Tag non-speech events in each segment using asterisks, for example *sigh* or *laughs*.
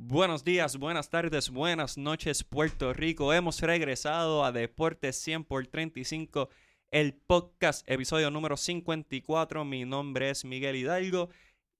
Buenos días, buenas tardes, buenas noches, Puerto Rico. Hemos regresado a Deportes 100 por 35, el podcast, episodio número 54. Mi nombre es Miguel Hidalgo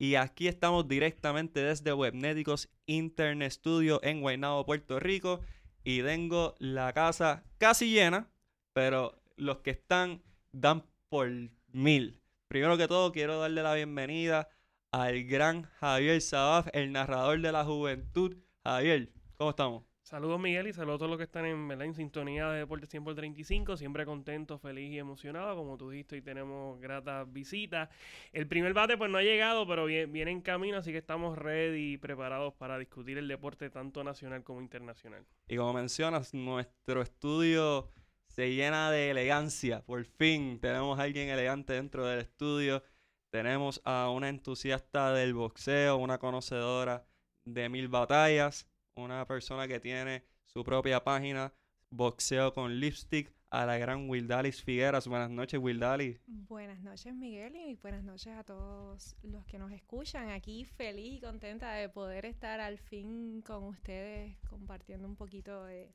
y aquí estamos directamente desde Webnéticos Internet Studio en Guaynabo, Puerto Rico. Y tengo la casa casi llena, pero los que están dan por mil. Primero que todo, quiero darle la bienvenida al gran Javier Sabaf, el narrador de la juventud. Javier, ¿cómo estamos? Saludos Miguel y saludos a todos los que están en, en sintonía de Deportes 100 por 35, siempre contento, feliz y emocionado, como tú dijiste, hoy tenemos gratas visitas. El primer bate pues no ha llegado, pero viene, en camino, así que estamos ready y preparados para discutir el deporte tanto nacional como internacional. Y como mencionas, nuestro estudio se llena de elegancia, por fin tenemos a alguien elegante dentro del estudio. Tenemos a una entusiasta del boxeo, una conocedora de mil batallas, una persona que tiene su propia página, Boxeo con Lipstick, a la gran Wildalis Figueras. Buenas noches, Wildalis. Buenas noches, Miguel, y buenas noches a todos los que nos escuchan. Aquí feliz y contenta de poder estar al fin con ustedes compartiendo un poquito de,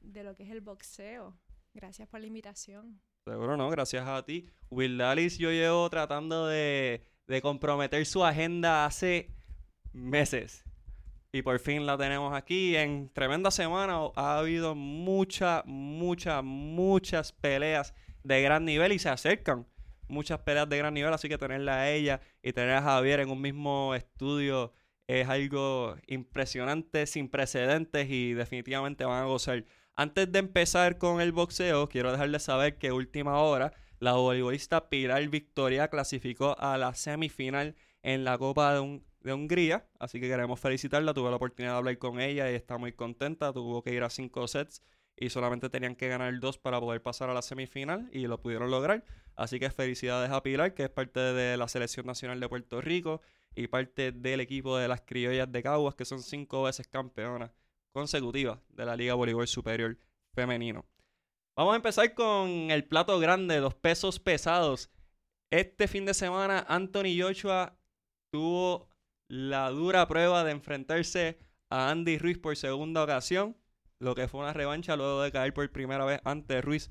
de lo que es el boxeo. Gracias por la invitación. Seguro no, gracias a ti. Will Dallas yo llevo tratando de, comprometer su agenda hace meses. Y por fin la tenemos aquí. En tremenda semana ha habido muchas, muchas, muchas peleas de gran nivel y se acercan muchas peleas de gran nivel. Así que tenerla a ella y tener a Javier en un mismo estudio es algo impresionante, sin precedentes y definitivamente van a gozar. Antes de empezar con el boxeo, quiero dejarles saber que última hora la voleibolista Pilar Victoria clasificó a la semifinal en la Copa de, de, Hungría, así que queremos felicitarla. Tuve la oportunidad de hablar con ella y está muy contenta. Tuvo que ir a cinco sets y solamente tenían que ganar dos para poder pasar a la semifinal y lo pudieron lograr. Así que felicidades a Pilar, que es parte de la Selección Nacional de Puerto Rico y parte del equipo de las criollas de Caguas, que son cinco veces campeonas consecutiva de la Liga Voleibol Superior Femenino. Vamos a empezar con el plato grande, los pesos pesados. Este fin de semana, Anthony Joshua tuvo la dura prueba de enfrentarse a Andy Ruiz por segunda ocasión, lo que fue una revancha luego de caer por primera vez ante Ruiz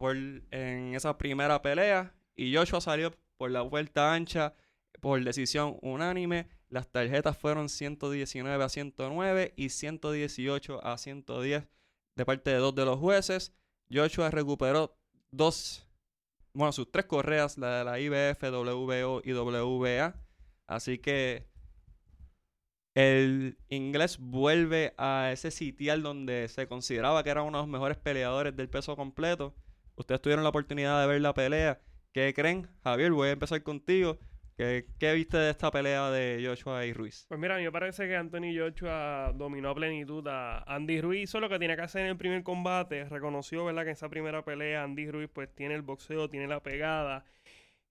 en esa primera pelea. Y Joshua salió por la vuelta ancha por decisión unánime las tarjetas fueron 119 a 109 y 118 a 110 de parte de dos de los jueces. Joshua recuperó dos, bueno, sus tres correas, la de la IBF, WBO y WBA. Así que el inglés vuelve a ese sitial donde se consideraba que era uno de los mejores peleadores del peso completo. Ustedes tuvieron la oportunidad de ver la pelea. ¿Qué creen? Javier, voy a empezar contigo. ¿Qué, viste de esta pelea de Joshua y Ruiz? Pues mira, a mí me parece que Anthony Joshua dominó a plenitud a Andy Ruiz. Hizo lo que tenía que hacer en el primer combate. Reconoció, ¿verdad?, que en esa primera pelea Andy Ruiz pues tiene el boxeo, tiene la pegada.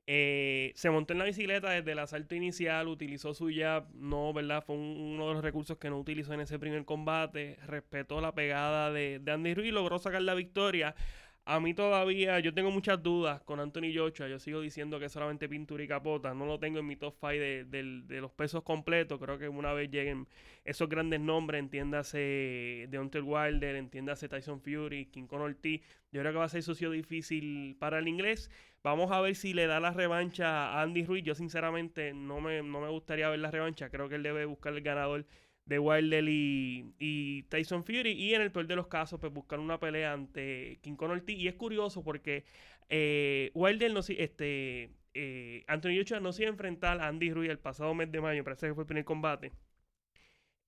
Eh, se montó en la bicicleta desde el asalto inicial, utilizó su jab, no, ¿verdad? Fue uno de los recursos que no utilizó en ese primer combate. Respetó la pegada de, de Andy Ruiz logró sacar la victoria. A mí todavía, yo tengo muchas dudas con Anthony Joshua. Yo sigo diciendo que es solamente pintura y capota. No lo tengo en mi top 5 de, los pesos completos. Creo que una vez lleguen esos grandes nombres, entiéndase Deontay Wilder, entiéndase Tyson Fury, King Conor T. Yo creo que va a ser socio difícil para el inglés. Vamos a ver si le da la revancha a Andy Ruiz. Yo sinceramente no me, no me gustaría ver la revancha. Creo que él debe buscar el ganador de Wilder y, Tyson Fury. Y en el peor de los casos, pues buscar una pelea ante King Conor T. Y es curioso porque eh, Wilder no este eh, Anthony Joshua no se iba a enfrentar a Andy Ruiz el pasado mes de mayo, parece que fue el primer combate.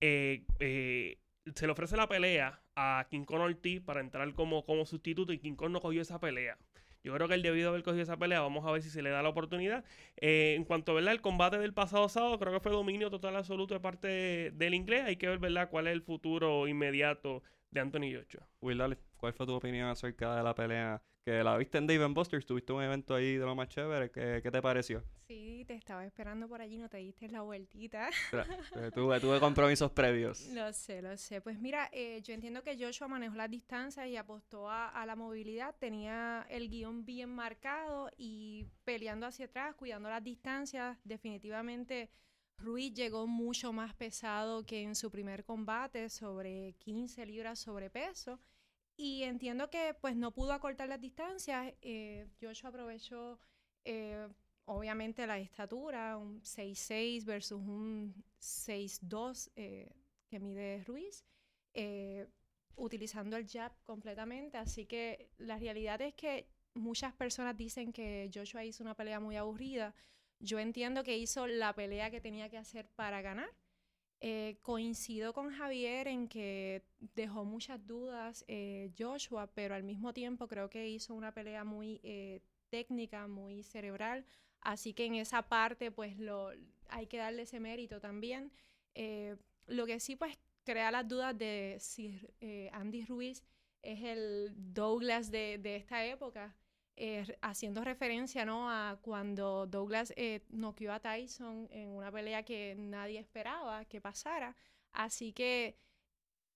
Eh, eh, se le ofrece la pelea a King Conor T para entrar como, como sustituto y King Conor no cogió esa pelea. Yo creo que él debido haber cogido esa pelea. Vamos a ver si se le da la oportunidad. Eh, en cuanto a el combate del pasado sábado, creo que fue dominio total absoluto de parte del inglés. Hay que ver ¿verdad? cuál es el futuro inmediato de Anthony Joshua. Will, ¿cuál fue tu opinión acerca de la pelea que la viste en Dave Buster's, tuviste un evento ahí de lo más chévere, ¿qué, qué te pareció? Sí, te estaba esperando por allí, no te diste la vueltita. Eh, tuve, tuve compromisos previos. *laughs* Lo sé, lo sé. Pues mira, eh, yo entiendo que Joshua manejó las distancias y apostó a, a, la movilidad, tenía el guion bien marcado y peleando hacia atrás, cuidando las distancias, definitivamente Ruiz llegó mucho más pesado que en su primer combate, sobre 15 libras sobrepeso. Y entiendo que pues no pudo acortar las distancias. Eh, Joshua aprovechó eh, obviamente la estatura, un 6'6 versus un 6'2 eh, que mide Ruiz, eh, utilizando el jab completamente. Así que la realidad es que muchas personas dicen que Joshua hizo una pelea muy aburrida. Yo entiendo que hizo la pelea que tenía que hacer para ganar. Eh, coincido con Javier en que dejó muchas dudas eh, Joshua, pero al mismo tiempo creo que hizo una pelea muy eh, técnica, muy cerebral. Así que en esa parte, pues lo, hay que darle ese mérito también. Eh, lo que sí, pues, crea las dudas de si eh, Andy Ruiz es el Douglas de, de esta época, eh, haciendo referencia ¿no? a cuando Douglas eh, noqueó a Tyson en una pelea que nadie esperaba que pasara. Así que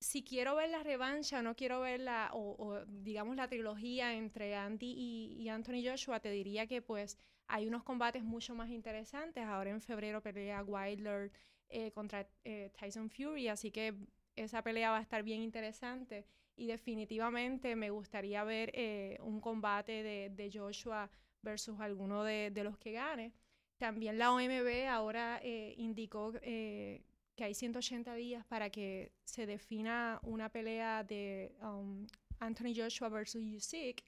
si quiero ver la revancha, no quiero ver la, o, digamos la trilogía entre Andy y, y Anthony Joshua, te diría que pues hay unos combates mucho más interesantes. Ahora en febrero pelea Wilder eh, contra eh, Tyson Fury, así que esa pelea va a estar bien interesante. Y definitivamente me gustaría ver eh, un combate de, de, Joshua versus alguno de, de, los que gane. También la OMB ahora eh, indicó eh, que hay 180 días para que se defina una pelea de um, Anthony Joshua versus Usyk.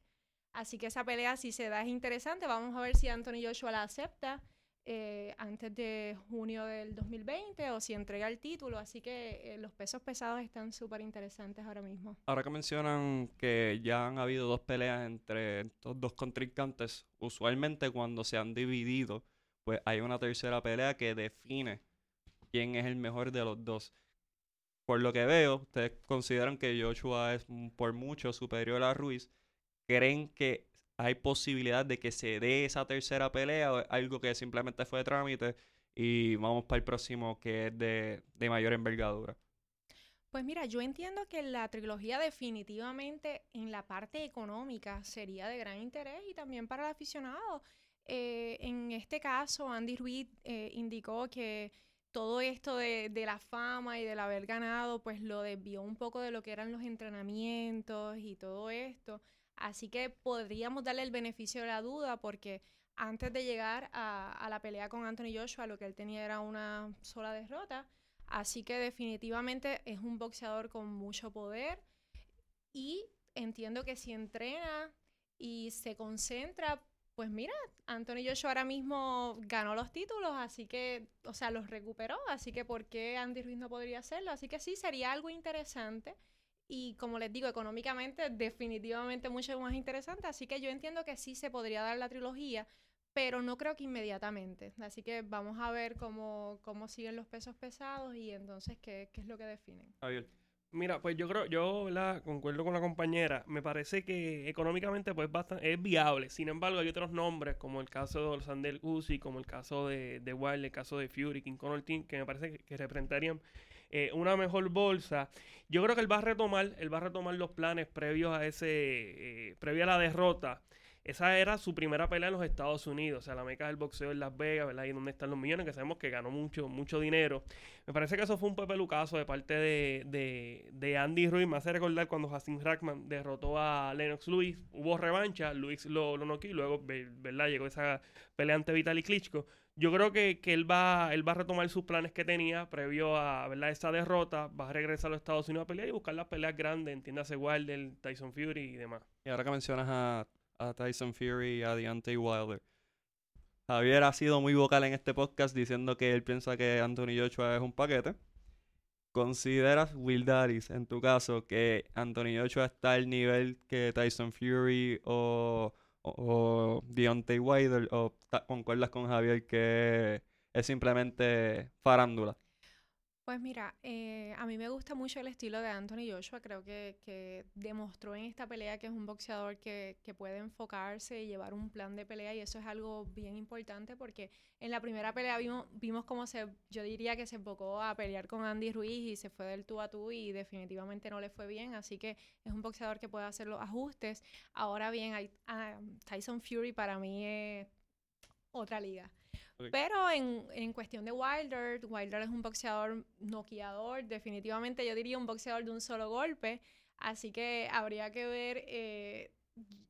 Así que esa pelea, si se da, es interesante. Vamos a ver si Anthony Joshua la acepta eh, antes de junio del 2020 o si entrega el título. Así que eh, los pesos pesados están súper interesantes ahora mismo. Ahora que mencionan que ya han habido dos peleas entre estos dos contrincantes, usualmente cuando se han dividido, pues hay una tercera pelea que define quién es el mejor de los dos. Por lo que veo, ustedes consideran que Joshua es por mucho superior a Ruiz. ¿Creen que hay posibilidad de que se dé esa tercera pelea algo que simplemente fue de trámite y vamos para el próximo que es de, mayor envergadura? Pues mira, yo entiendo que la trilogía definitivamente en la parte económica sería de gran interés y también para el aficionado. Eh, en este caso, Andy Ruiz eh, indicó que todo esto de, de, la fama y del haber ganado, pues lo desvió un poco de lo que eran los entrenamientos y todo esto. Así que podríamos darle el beneficio de la duda porque antes de llegar a, la pelea con Anthony Joshua, lo que él tenía era una sola derrota. Así que definitivamente es un boxeador con mucho poder y entiendo que si entrena y se concentra, pues mira, Anthony Joshua ahora mismo ganó los títulos, así que, o sea, los recuperó, así que ¿por qué Andy Ruiz no podría hacerlo? Así que sí, sería algo interesante y como les digo, económicamente definitivamente mucho más interesante, así que yo entiendo que sí se podría dar la trilogía, pero no creo que inmediatamente. Así que vamos a ver cómo, cómo siguen los pesos pesados y entonces qué, qué es lo que definen. Javier. Mira, pues yo creo, yo ¿verdad? concuerdo con la compañera, me parece que económicamente pues bastante, es viable, sin embargo hay otros nombres como el caso de Sandel Uzi, como el caso de, de Wild, el caso de Fury, King Conor Team, que me parece que representarían eh, una mejor bolsa. Yo creo que él va a retomar, él va a retomar los planes previos a ese, eh, a la derrota. Esa era su primera pelea en los Estados Unidos, o sea, la meca del boxeo en Las Vegas, ¿verdad? Y donde están los millones, que sabemos que ganó mucho, mucho dinero. Me parece que eso fue un pepelucazo de parte de, de, de Andy Ruiz. Me hace recordar cuando Hassim Rackman derrotó a Lennox Lewis. Hubo revancha, Luis lo, lo noqueó luego, ¿verdad? Llegó esa pelea ante Vitaly Klitschko. Yo creo que, que, él, va, él va a retomar sus planes que tenía previo a ¿verdad? esa derrota. Va a regresar a los Estados Unidos a pelear y buscar las peleas grandes, entiéndase Wilder, Tyson Fury y demás. Y ahora que mencionas a, a Tyson Fury y a Deontay Wilder. Javier ha sido muy vocal en este podcast diciendo que él piensa que Anthony Joshua es un paquete. ¿Consideras, Will Daris, en tu caso, que Anthony Joshua está al nivel que Tyson Fury o o Deontay Wilder o concuerdas con Javier que es simplemente farándula? Pues mira, eh, a mí me gusta mucho el estilo de Anthony Joshua. Creo que, que demostró en esta pelea que es un boxeador que, que, puede enfocarse y llevar un plan de pelea y eso es algo bien importante porque en la primera pelea vimos, vimos cómo se, yo diría que se enfocó a pelear con Andy Ruiz y se fue del tú a tú y definitivamente no le fue bien. Así que es un boxeador que puede hacer los ajustes. Ahora bien, uh, Tyson Fury para mí es otra liga Ok. Pero en, en cuestión de Wilder, Wilder es un boxeador noqueador, definitivamente yo diría un boxeador de un solo golpe, así que habría que ver, eh,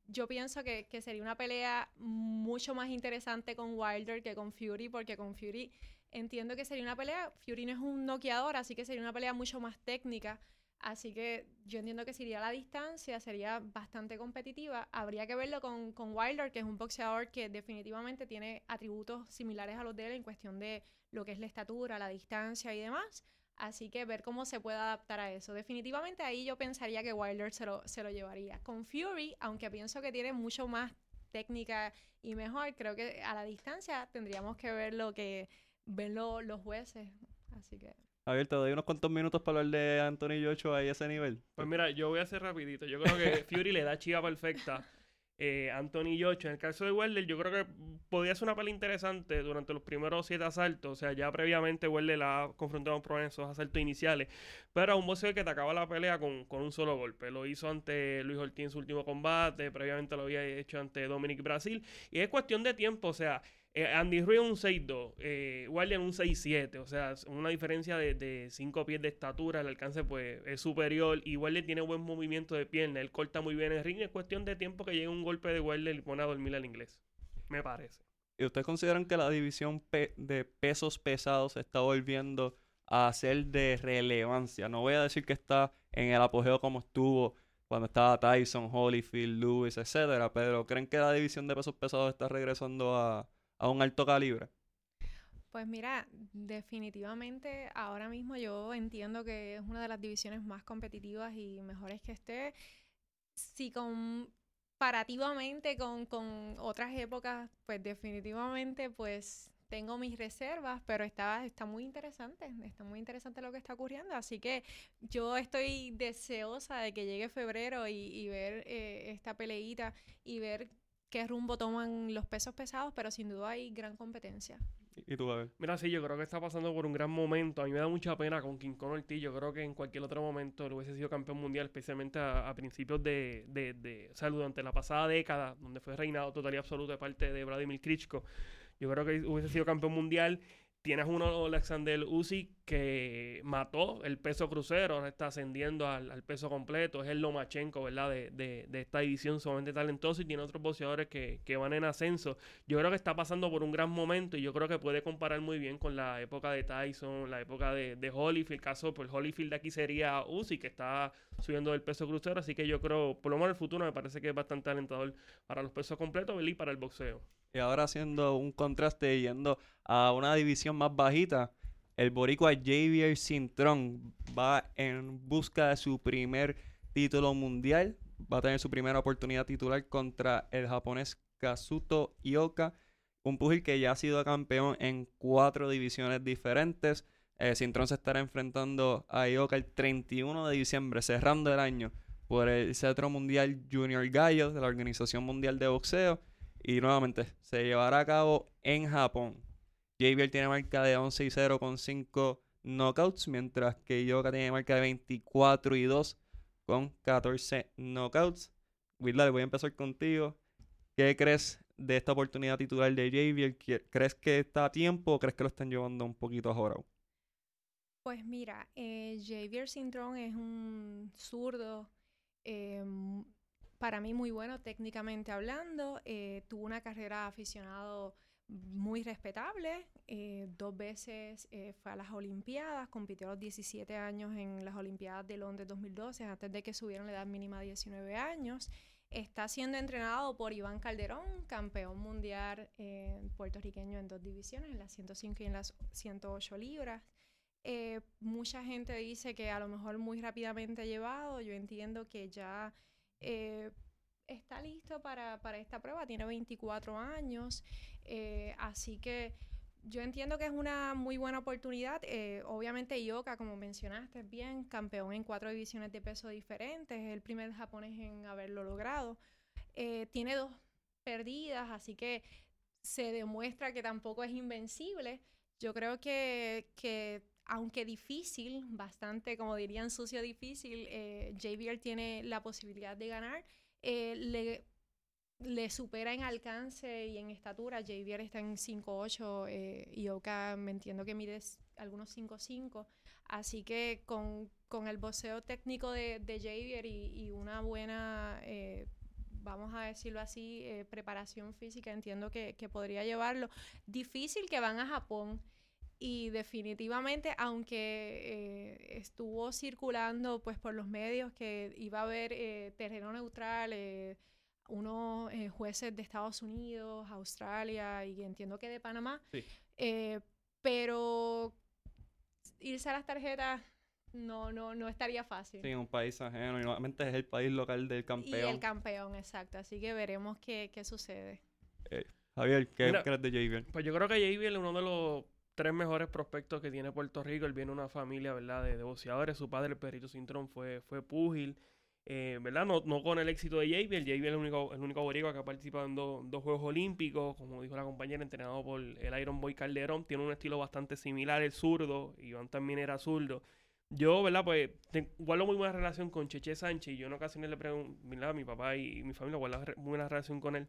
yo pienso que, que sería una pelea mucho más interesante con Wilder que con Fury, porque con Fury entiendo que sería una pelea, Fury no es un noqueador, así que sería una pelea mucho más técnica. Así que yo entiendo que si iría a la distancia sería bastante competitiva. Habría que verlo con, con Wilder, que es un boxeador que definitivamente tiene atributos similares a los de él en cuestión de lo que es la estatura, la distancia y demás. Así que ver cómo se puede adaptar a eso. Definitivamente ahí yo pensaría que Wilder se lo, se lo llevaría. Con Fury, aunque pienso que tiene mucho más técnica y mejor, creo que a la distancia tendríamos que ver lo que ven lo- los jueces. Así que... Javier, te doy unos cuantos minutos para hablar de Anthony Joshua y ese nivel. Pues mira, yo voy a hacer rapidito. Yo creo que Fury le da chiva perfecta. Eh, Anthony Joshua. En el caso de Wilder, yo creo que podía ser una pelea interesante durante los primeros siete asaltos. O sea, ya previamente Wilder la ha confrontado con en esos asaltos iniciales. Pero a un boxeador que te acaba la pelea con, con un solo golpe. Lo hizo ante Luis Ortiz en su último combate. Previamente lo había hecho ante Dominic Brasil. Y es cuestión de tiempo. O sea, eh, Andy Ruiz un 6-2, eh, Wilder un 6-7, o sea, es una diferencia de 5 pies de estatura, el alcance pues es superior y Wilder tiene buen movimiento de pierna, él corta muy bien el ring, es cuestión de tiempo que llegue un golpe de Wilder y pone a dormir al inglés, me parece. ¿Y ustedes consideran que la división de pesos pesados está volviendo a ser de relevancia? No voy a decir que está en el apogeo como estuvo cuando estaba Tyson, Holyfield, Lewis, etcétera, pero ¿creen que la división de pesos pesados está regresando a, a un alto calibre? Pues mira, definitivamente ahora mismo yo entiendo que es una de las divisiones más competitivas y mejores que esté. Si comparativamente con, con otras épocas, pues definitivamente pues tengo mis reservas, pero está, está muy interesante, está muy interesante lo que está ocurriendo, así que yo estoy deseosa de que llegue febrero y, y ver eh, esta peleita y ver qué rumbo toman los pesos pesados, pero sin duda hay gran competencia. ¿Y tú, Javier? Mira, sí, yo creo que está pasando por un gran momento. A mí me da mucha pena con King Kong Ortiz. Yo creo que en cualquier otro momento él hubiese sido campeón mundial, especialmente a, a principios de, de, de, o sea, durante la pasada década, donde fue reinado total y absoluto de parte de Vladimir Klitschko. Yo creo que hubiese sido campeón mundial. Tienes uno, Alexander Usyk, que mató el peso crucero, ahora está ascendiendo al, peso completo. Es el Lomachenko, ¿verdad? De, de, de esta división sumamente talentoso. Y tiene otros boxeadores que, van en ascenso. Yo creo que está pasando por un gran momento y yo creo que puede comparar muy bien con la época de Tyson, la época de, Holyfield. El caso, pues Holyfield de aquí sería Usyk, que está subiendo el peso crucero. Así que yo creo, por lo menos en el futuro, me parece que es bastante alentador para los pesos completos y para el boxeo. Y ahora haciendo un contraste yendo a una división más bajita, el boricua Javier Cintrón va en busca de su primer título mundial. Va a tener su primera oportunidad titular contra el japonés Kazuto Ioka, un pugil que ya ha sido campeón en cuatro divisiones diferentes. Eh, Cintrón se estará enfrentando a Ioka el 31 de diciembre, cerrando el año, por el Cetro Mundial Junior Gallo de la Organización Mundial de Boxeo. Y nuevamente, se llevará a cabo en Japón. Javier tiene marca de 11 y 0 con 5 knockouts, mientras que Yoka tiene marca de 24 y 2 con 14 knockouts. Willard, voy a empezar contigo. ¿Qué crees de esta oportunidad titular de Javier? ¿Crees que está a tiempo o crees que lo están llevando un poquito ahora? Pues mira, eh, Javier es un zurdo eh, para mí muy bueno técnicamente hablando. Eh, tuvo una carrera aficionado muy respetable. Eh, dos veces eh, fue a las Olimpiadas, compitió a los 17 años en las Olimpiadas de Londres 2012, antes de que subieran la edad mínima a 19 años. Está siendo entrenado por Iván Calderón, campeón mundial eh, puertorriqueño en dos divisiones, en las 105 y en las 108 libras. Eh, mucha gente dice que a lo mejor muy rápidamente ha llevado. Yo entiendo que ya eh, está listo para, para, esta prueba, tiene 24 años, eh, así que yo entiendo que es una muy buena oportunidad. Eh, obviamente Ioka, como mencionaste, es bien campeón en cuatro divisiones de peso diferentes, es el primer japonés en haberlo logrado. Eh, tiene dos perdidas, así que se demuestra que tampoco es invencible. Yo creo que, que aunque difícil, bastante, como dirían, sucio difícil, eh, JBL tiene la posibilidad de ganar. Eh, le le supera en alcance y en estatura. Javier está en 5'8 eh, y Oka me entiendo que mide algunos 5'5. Así que con, con, el boxeo técnico de, de Javier y, una buena, eh, vamos a decirlo así, eh, preparación física, entiendo que, que podría llevarlo. Difícil que van a Japón y definitivamente, aunque eh, estuvo circulando pues por los medios que iba a haber eh, terreno neutral, eh, unos jueces de Estados Unidos, Australia y entiendo que de Panamá, pero irse a las tarjetas no, no, no estaría fácil. Sí, un país ajeno y nuevamente es el país local del campeón. Y el campeón, exacto. Así que veremos qué, qué sucede. Javier, ¿qué crees de Javier? Pues yo creo que Javier es uno de los tres mejores prospectos que tiene Puerto Rico. Él viene de una familia, ¿verdad?, de, boxeadores. Su padre, el Perito Cintrón, fue, fue púgil. Eh, ¿verdad? No, no con el éxito de. El JB es el único, el único boricua que ha participado en dos Juegos Olímpicos. Como dijo la compañera, entrenado por el Iron Boy Calderón. Tiene un estilo bastante similar, el zurdo. Iván también era zurdo. Yo, ¿verdad? Pues guardo muy buena relación con Cheche Sánchez. Y yo en ocasiones le pregunto, ¿verdad? Mi papá y, mi familia guardan muy buena relación con él.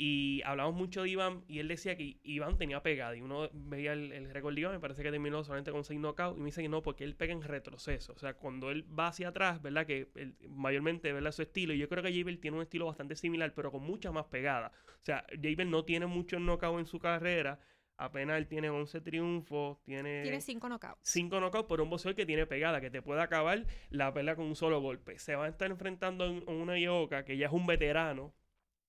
Y hablamos mucho de Iván y él decía que Iván tenía pegada. Y uno veía el, el récord de Iván, me parece que terminó solamente con 6 knockouts. Y me dice que no, porque él pega en retroceso. O sea, cuando él va hacia atrás, ¿verdad? Que mayormente, ¿verdad? Su estilo. Y yo creo que Javel tiene un estilo bastante similar, pero con mucha más pegada. O sea, Javel no tiene muchos knockouts en su carrera. Apenas él tiene 11 triunfos, tiene... Tiene 5 knockouts. 5 knockouts por un boxeador que tiene pegada, que te puede acabar la pelea con un solo golpe. Se va a estar enfrentando en una Yoka, que ya es un veterano,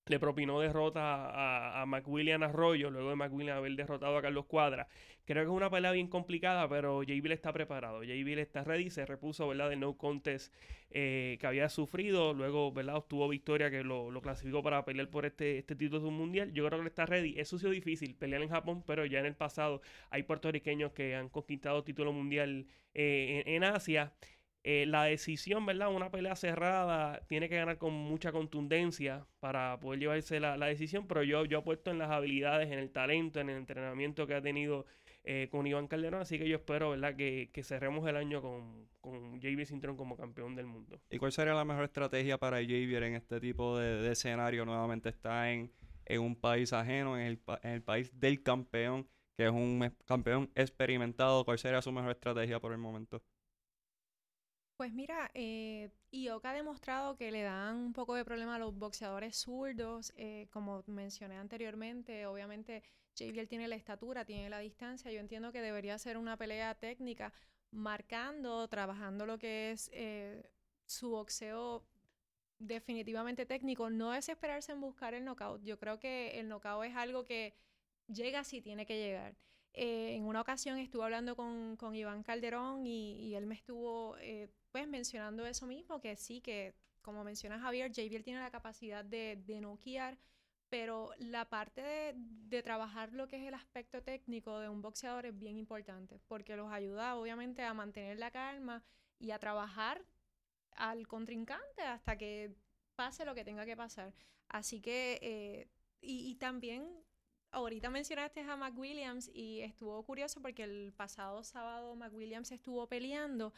le propinó derrota a, a McWilliam Arroyo, luego de McWilliam haber derrotado a Carlos Cuadra. Creo que es una pelea bien complicada, pero Bill está preparado. Bill está ready, se repuso, ¿verdad?, del no contest eh, que había sufrido. Luego, ¿verdad?, obtuvo victoria que lo, clasificó para pelear por este, este título mundial. Yo creo que está ready. Ha sido difícil, pelear en Japón, pero ya en el pasado hay puertorriqueños que han conquistado título mundial eh, en Asia. Eh, la decisión, ¿verdad? Una pelea cerrada tiene que ganar con mucha contundencia para poder llevarse la, decisión, pero yo, yo apuesto en las habilidades, en el talento, en el entrenamiento que ha tenido eh, con Iván Calderón, así que yo espero, ¿verdad? Que, que cerremos el año con, con JB Sintron como campeón del mundo. ¿Y cuál sería la mejor estrategia para JB en este tipo de, escenario? Nuevamente está en, un país ajeno, en el, en el país del campeón, que es un campeón experimentado. ¿Cuál sería su mejor estrategia por el momento? Pues mira, eh, ha demostrado que le dan un poco de problema a los boxeadores zurdos. Eh, como mencioné anteriormente, obviamente JBL tiene la estatura, tiene la distancia. Yo entiendo que debería ser una pelea técnica, marcando, trabajando lo que es eh, su boxeo definitivamente técnico. No desesperarse en buscar el knockout. Yo creo que el knockout es algo que llega si tiene que llegar. Eh, en una ocasión estuve hablando con, con Iván Calderón y, y, él me estuvo pues mencionando eso mismo, que sí, que como menciona Javier, JBL tiene la capacidad de, de noquear, pero la parte de, de, trabajar lo que es el aspecto técnico de un boxeador es bien importante, porque los ayuda obviamente a mantener la calma y a trabajar al contrincante hasta que pase lo que tenga que pasar. Así que, eh, y, y también ahorita mencionaste a McWilliams y estuvo curioso porque el pasado sábado McWilliams estuvo peleando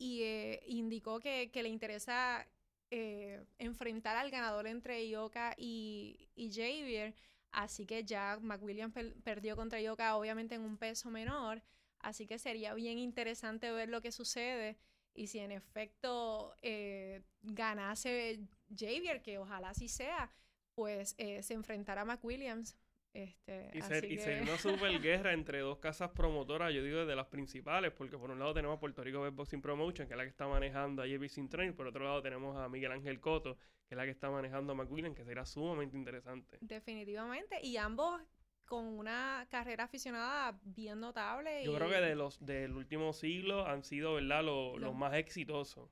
y eh, indicó que, le interesa eh, enfrentar al ganador entre Ioka y, y Javier. Así que ya McWilliams perdió contra Ioka, obviamente en un peso menor. Así que sería bien interesante ver lo que sucede. Y si en efecto eh, ganase Javier, que ojalá así sea, pues se enfrentará a McWilliams. Este, y, sería una super guerra entre dos casas promotoras, yo digo de las principales, porque por un lado tenemos a Puerto Rico Boxing Promotion, que es la que está manejando a JB Train, por otro lado tenemos a Miguel Ángel Coto, que es la que está manejando a McWilliam, que será sumamente interesante. Definitivamente, y ambos con una carrera aficionada bien notable. Yo creo que de los del último siglo han sido, ¿verdad?, los más exitosos.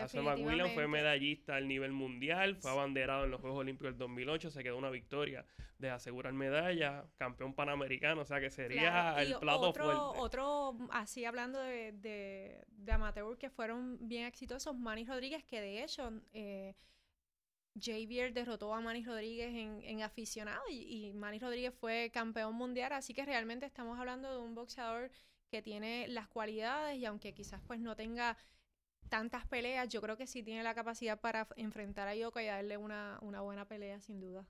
Hace McWilliam fue medallista al nivel mundial, fue abanderado en los Juegos Olímpicos del 2008, se quedó una victoria de asegurar medalla, campeón panamericano, o sea que sería el plato otro, fuerte. Otro, así hablando de, de, amateur que fueron bien exitosos, Manny Rodríguez, que de hecho eh, Javier derrotó a Manny Rodríguez en, en aficionado y, y Manny Rodríguez fue campeón mundial, así que realmente estamos hablando de un boxeador que tiene las cualidades y aunque quizás pues no tenga tantas peleas, yo creo que sí tiene la capacidad para enfrentar a Yoko y darle una, una buena pelea, sin duda.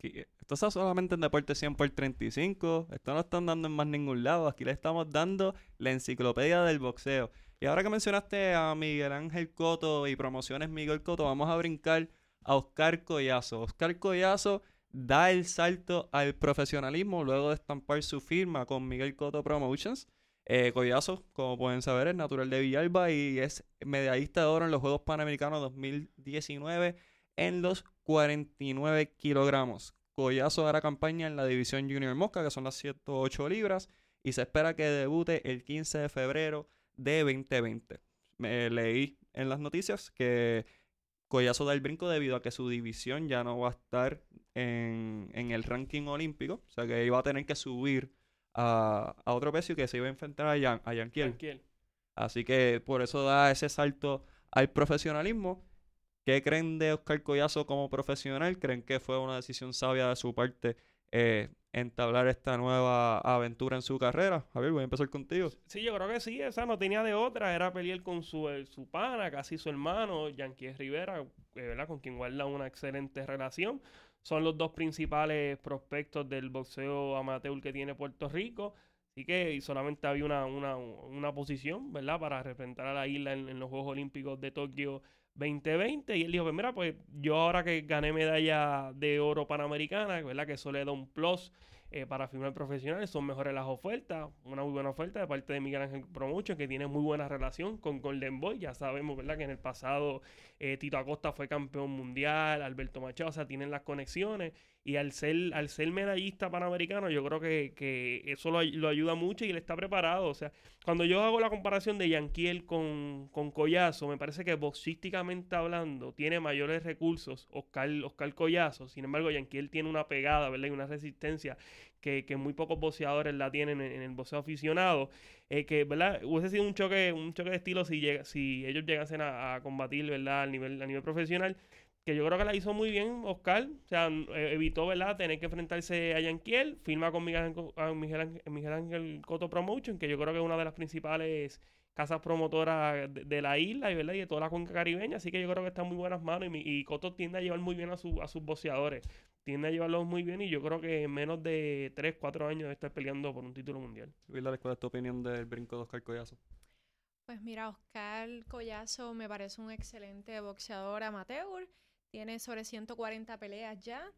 Eh, esto está solamente en Deporte 100 por 35. Esto no están dando en más ningún lado. Aquí le estamos dando la enciclopedia del boxeo. Y ahora que mencionaste a Miguel Ángel Coto y promociones Miguel Coto, vamos a brincar a Oscar Collazo. Oscar Collazo da el salto al profesionalismo luego de estampar su firma con Miguel Coto Promotions. Eh, Collazo, como pueden saber, es natural de Villalba y es medallista de oro en los Juegos Panamericanos 2019 en los 49 kilogramos. Collazo hará campaña en la división Junior Mosca, que son las 108 libras, y se espera que debute el 15 de febrero de 2020. Me leí en las noticias que Collazo da el brinco debido a que su división ya no va a estar en, en el ranking olímpico, o sea que iba a tener que subir a, a otro peso y que se iba a enfrentar a, Yan, a Yanquiel. Así que por eso da ese salto al profesionalismo. ¿Qué creen de Oscar Collazo como profesional? ¿Creen que fue una decisión sabia de su parte eh, entablar esta nueva aventura en su carrera? Javier, voy a empezar contigo. Sí, yo creo que sí, esa no tenía de otra, era pelear con su, eh, su pana, casi su hermano, Yankee Rivera, eh, ¿verdad? Con quien guarda una excelente relación. Son los dos principales prospectos del boxeo amateur que tiene Puerto Rico. Así que solamente había una, una, una posición, ¿verdad? Para representar a la isla en, en los Juegos Olímpicos de Tokio 2020. Y él dijo, pues mira, pues yo ahora que gané medalla de oro panamericana, ¿verdad? Que eso le da un plus eh, para firmar profesionales, son mejores las ofertas, una muy buena oferta de parte de Miguel Ángel Promotion, que tiene muy buena relación con Golden Boy, ya sabemos, ¿verdad? Que en el pasado eh, Tito Acosta fue campeón mundial, Alberto Machado, o sea, tienen las conexiones, y al ser, al ser medallista panamericano, yo creo que, que eso lo, ay- lo ayuda mucho y él está preparado, o sea, cuando yo hago la comparación de Yanquiel con, con Collazo, me parece que boxísticamente hablando, tiene mayores recursos Oscar, Oscar Collazo, sin embargo, Yanquiel tiene una pegada, ¿verdad? Y una resistencia que, que muy pocos boxeadores la tienen en, el boxeo aficionado. eh, que, ¿verdad? Hubiese sido un choque, un choque de estilo si, llega, si ellos llegasen a, a combatir, ¿verdad? A nivel, a nivel profesional. Que yo creo que la hizo muy bien Oscar. O sea, eh, evitó, ¿verdad? Tener que enfrentarse a Yanquiel. Firma con Miguel Ángel, a Miguel Ángel- Miguel Ángel Coto Promotion, que yo creo que es una de las principales casas promotoras de, de la isla y, ¿verdad? y de toda la cuenca caribeña. Así que yo creo que está en muy buenas manos. Y, Coto tiende a llevar muy bien a, su- a sus boxeadores tiende a llevarlos muy bien y yo creo que en menos de 3, 4 años de estar peleando por un título mundial. ¿cuál es tu opinión del brinco de Oscar Collazo? Pues mira, Oscar Collazo me parece un excelente boxeador amateur. Tiene sobre 140 peleas ya.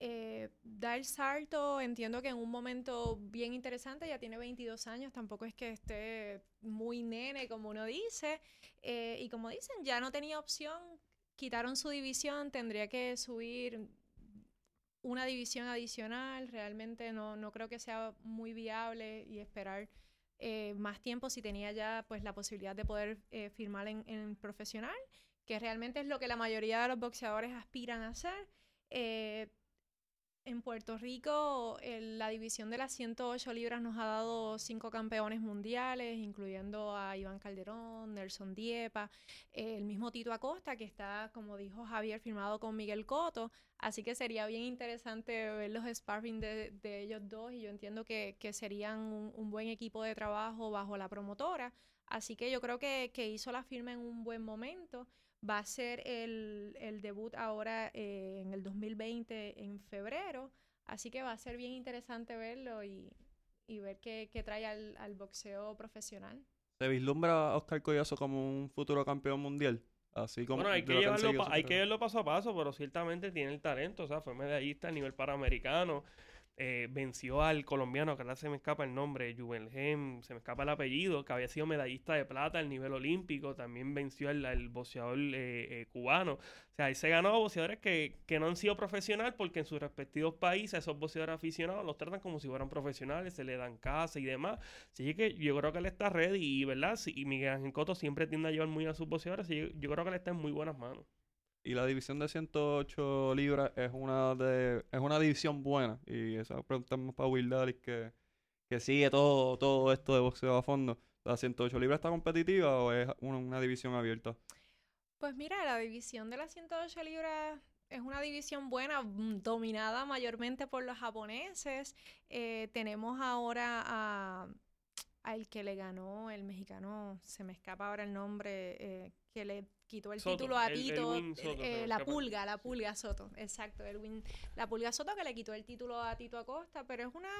Eh, da el salto, entiendo que en un momento bien interesante, ya tiene 22 años, tampoco es que esté muy nene, como uno dice. Eh, y como dicen, ya no tenía opción, quitaron su división, tendría que subir una división adicional. Realmente no, no creo que sea muy viable y esperar eh, más tiempo si tenía ya pues la posibilidad de poder eh, firmar en, en profesional, que realmente es lo que la mayoría de los boxeadores aspiran a hacer. Eh, en Puerto Rico, el- la división de las 108 libras nos ha dado cinco campeones mundiales, incluyendo a Iván Calderón, Nelson Diepa, eh, el mismo Tito Acosta, que está, como dijo Javier, firmado con Miguel Coto. Así que sería bien interesante ver los sparring de, de ellos dos y yo entiendo que, que serían un, un buen equipo de trabajo bajo la promotora. Así que yo creo que, que hizo la firma en un buen momento. Va a ser el, el debut ahora eh, en el 2020, en febrero. Así que va a ser bien interesante verlo y, y ver qué, qué trae al, al boxeo profesional. ¿Se vislumbra a Oscar Collazo como un futuro campeón mundial? Así como bueno, hay que, llevarlo hay que verlo paso a paso, pero ciertamente tiene el talento, o sea, fue medallista a nivel panamericano, eh, venció al colombiano, que ahora se me escapa el nombre, Juvenhem, se me escapa el apellido, que había sido medallista de plata al nivel olímpico, también venció al, al eh, eh, cubano. O sea, él se ganó a boxeadores que, que no han sido profesionales porque en sus respectivos países esos boxeadores aficionados los tratan como si fueran profesionales, se le dan casa y demás. Así que yo creo que él está ready ¿verdad? Y Miguel Ángel Cotto siempre tiende a llevar muy a sus boxeadores y yo, yo creo que él está en muy buenas manos. Y la división de 108 libras es una de es una división buena. Y esa pregunta es más para Will Dallas que, que sigue todo, todo esto de boxeo a fondo. ¿La 108 libras está competitiva o es una, una división abierta? Pues mira, la división de las 108 libras es una división buena, mm, dominada mayormente por los japoneses. Eh, tenemos ahora a, al que le ganó el mexicano, se me escapa ahora el nombre, eh, que le quitó el título a Tito, eh, la pulga, la pulga Soto, exacto, Elwin, la pulga Soto que le quitó el título a Tito Acosta, pero es una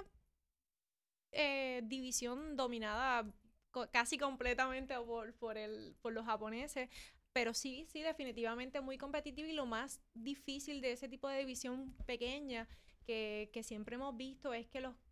eh, división dominada casi completamente por, por, el, por los japoneses, pero sí, sí, definitivamente muy competitivo y lo más difícil de ese tipo de división pequeña que, que siempre hemos visto es que los eh,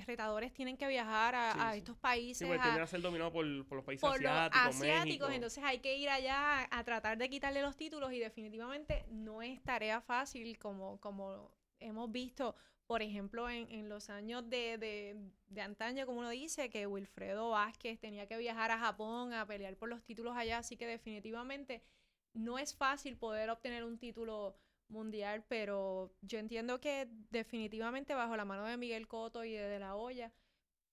retadores tienen que viajar a, estos países. Sí, pues tienen que ser dominados por, los países asiáticos. asiáticos, entonces hay que ir allá a, tratar de quitarle los títulos y definitivamente no es tarea fácil como, como hemos visto, por ejemplo, en, en los años de, de, de, antaño, como uno dice, que Wilfredo Vázquez tenía que viajar a Japón a pelear por los títulos allá, así que definitivamente no es fácil poder obtener un título mundial, pero yo entiendo que definitivamente bajo la mano de Miguel Coto y de, de la olla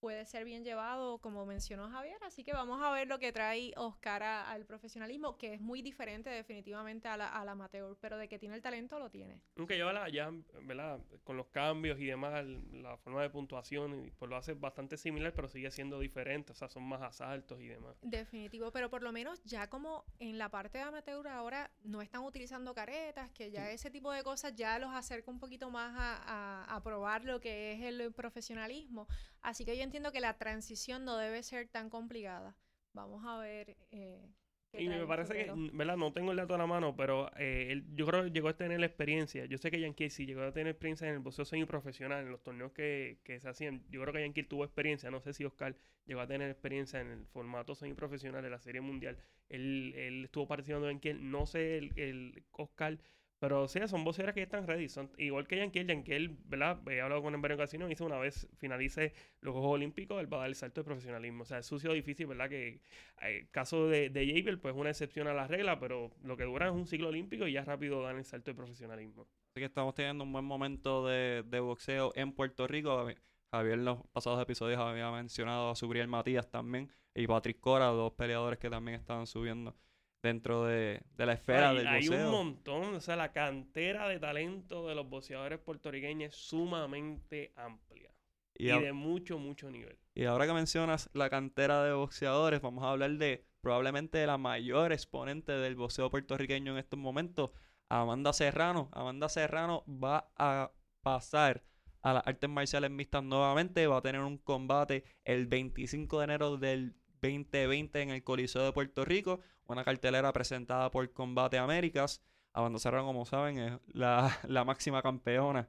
puede ser bien llevado, como mencionó Javier. Así que vamos a ver lo que trae Oscar al profesionalismo, que es muy diferente definitivamente a la, amateur, pero de que tiene el talento lo tiene. Aunque ya, ya ¿verdad? con los cambios y demás, la forma de puntuación, pues lo hace bastante similar, pero sigue siendo diferente, o sea, son más asaltos y demás. Definitivo, pero por lo menos ya como en la parte de amateur ahora no están utilizando caretas, que ya ese tipo de cosas ya los acerca un poquito más a, a, a probar lo que es el profesionalismo. Así que yo entiendo que la transición no debe ser tan complicada. Vamos a ver. Eh, y me parece que, ¿verdad? No tengo el dato a la mano, pero eh, él, yo creo que llegó a tener la experiencia. Yo sé que Yankee sí llegó a tener experiencia en el boxeo semi-profesional, en los torneos que, que, se hacían. Yo creo que Yankee tuvo experiencia. No sé si Oscar llegó a tener experiencia en el formato semi-profesional de la Serie Mundial. Él, él estuvo participando en Yankee. No sé el, el Oscar pero sí, son voceras que están ready. Son, igual que Yanquiel, Yanquiel, ¿verdad? He hablado con varias ocasiones. Dice una vez finalice los Juegos Olímpicos, él va a dar el salto de profesionalismo. O sea, es sucio difícil, ¿verdad? Que el eh, caso de, de pues es una excepción a la regla, pero lo que dura es un ciclo olímpico y ya rápido dan el salto de profesionalismo. Así que estamos teniendo un buen momento de, de boxeo en Puerto Rico. Javier en los pasados episodios había mencionado a Subriel Matías también y Patrick Cora, dos peleadores que también estaban subiendo dentro de, la esfera del boxeo. Hay un montón, o sea, la cantera de talento de los boxeadores puertorriqueños es sumamente amplia. Y, de mucho, mucho nivel. Y ahora que mencionas la cantera de boxeadores, vamos a hablar de probablemente la mayor exponente del boxeo puertorriqueño en estos momentos, Amanda Serrano. Amanda Serrano va a pasar a las artes marciales mixtas nuevamente, va a tener un combate el 25 de enero del 2020 en el Coliseo de Puerto Rico, una cartelera presentada por Combate Américas. Amanda Serrano, como saben, es la, *laughs* máxima campeona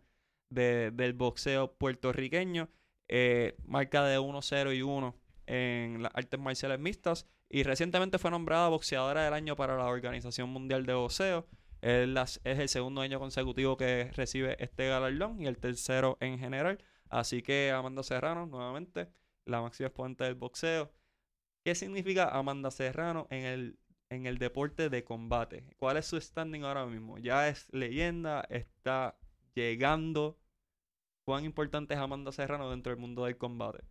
del boxeo puertorriqueño. Eh, marca de 1-0 y 1 en las artes marciales mixtas. Y recientemente fue nombrada boxeadora del año para la Organización Mundial de Boxeo. Es, es el segundo año consecutivo que recibe este galardón y el tercero en general. Así que Amanda Serrano, nuevamente, la máxima exponente del boxeo. ¿Qué significa Amanda Serrano en el, en el deporte de combate? ¿Cuál es su standing ahora mismo? ¿Ya es leyenda? ¿Está llegando? ¿Cuán importante es Amanda Serrano dentro del mundo del combate?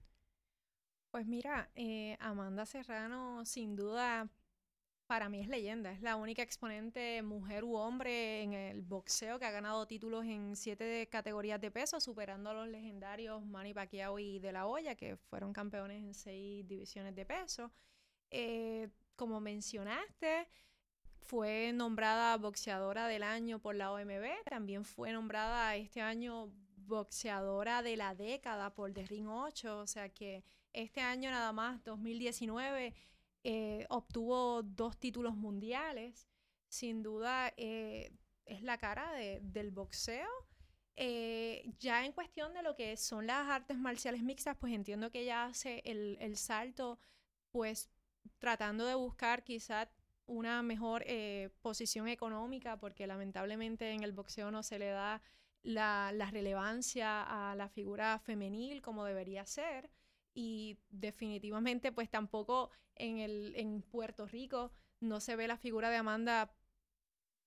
Pues mira, eh, Amanda Serrano sin duda para mí es leyenda. Es la única exponente mujer u hombre en el boxeo que ha ganado títulos en siete categorías de peso, superando a los legendarios Manny Pacquiao y De La Hoya, que fueron campeones en seis divisiones de peso. Eh, como mencionaste, fue nombrada boxeadora del año por la OMB. También fue nombrada este año boxeadora de la década por The Ring 8. O sea que este año nada más, 2019 eh, obtuvo dos títulos mundiales. Sin duda eh, es la cara del boxeo. Eh, ya en cuestión de lo que son las artes marciales mixtas, pues entiendo que ella hace el, salto, pues tratando de buscar quizás una mejor posición económica, porque lamentablemente en el boxeo no se le da la, relevancia a la figura femenil como debería ser y definitivamente pues tampoco en, el, en Puerto Rico no se ve la figura de Amanda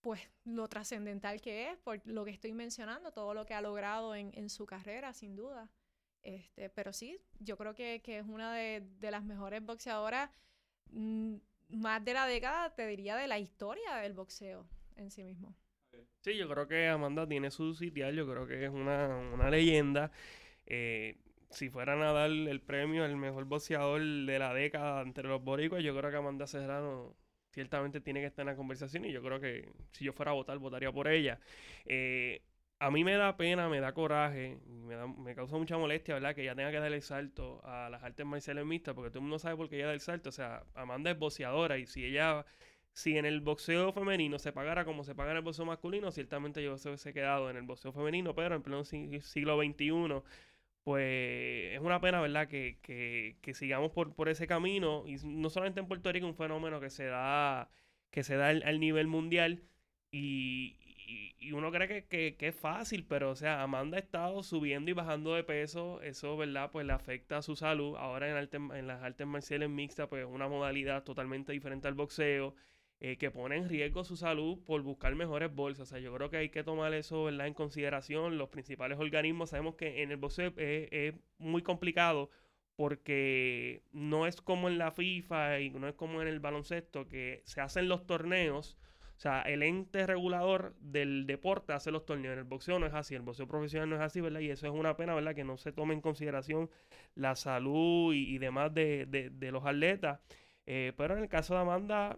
pues lo trascendental que es, por lo que estoy mencionando, todo lo que ha logrado en, en su carrera, sin duda. Este, pero sí, yo creo que, que es una de, de, las mejores boxeadoras mm, más de la década, te diría, de la historia del boxeo en sí mismo. Sí, yo creo que Amanda tiene su sitial, yo creo que es una, una leyenda. Eh, si fueran a dar el premio al mejor boxeador de la década entre los boricuas, yo creo que Amanda Serrano ciertamente tiene que estar en la conversación y yo creo que si yo fuera a votar, votaría por ella. Eh, a mí me da pena, me da coraje, me, da, me causa mucha molestia, ¿verdad? Que ella tenga que dar el salto a las artes marciales mixtas, porque todo el mundo sabe por qué ella da el salto. O sea, Amanda es boxeadora y si ella, si en el boxeo femenino se pagara como se paga en el boxeo masculino, ciertamente yo se hubiese quedado en el boxeo femenino, pero en pleno siglo XXI, pues es una pena, ¿verdad? Que, que, que sigamos por, por ese camino y no solamente en Puerto Rico, un fenómeno que se da, que se da al nivel mundial y, y, uno cree que, es fácil, pero o sea, Amanda ha estado subiendo y bajando de peso, eso, ¿verdad? Pues le afecta a su salud. Ahora en, en las artes marciales mixtas, pues una modalidad totalmente diferente al boxeo, eh, que pone en riesgo su salud por buscar mejores bolsas. O sea, yo creo que hay que tomar eso. En consideración. Los principales organismos, sabemos que en el boxeo es muy complicado porque no es como en la FIFA y no es como en el baloncesto, que se hacen los torneos o sea, el ente regulador del deporte hace los torneos. En el boxeo no es así, el boxeo profesional no es así, ¿verdad? Y eso es una pena, ¿verdad? Que no se tome en consideración la salud y, demás de, de, los atletas. Eh, pero en el caso de Amanda,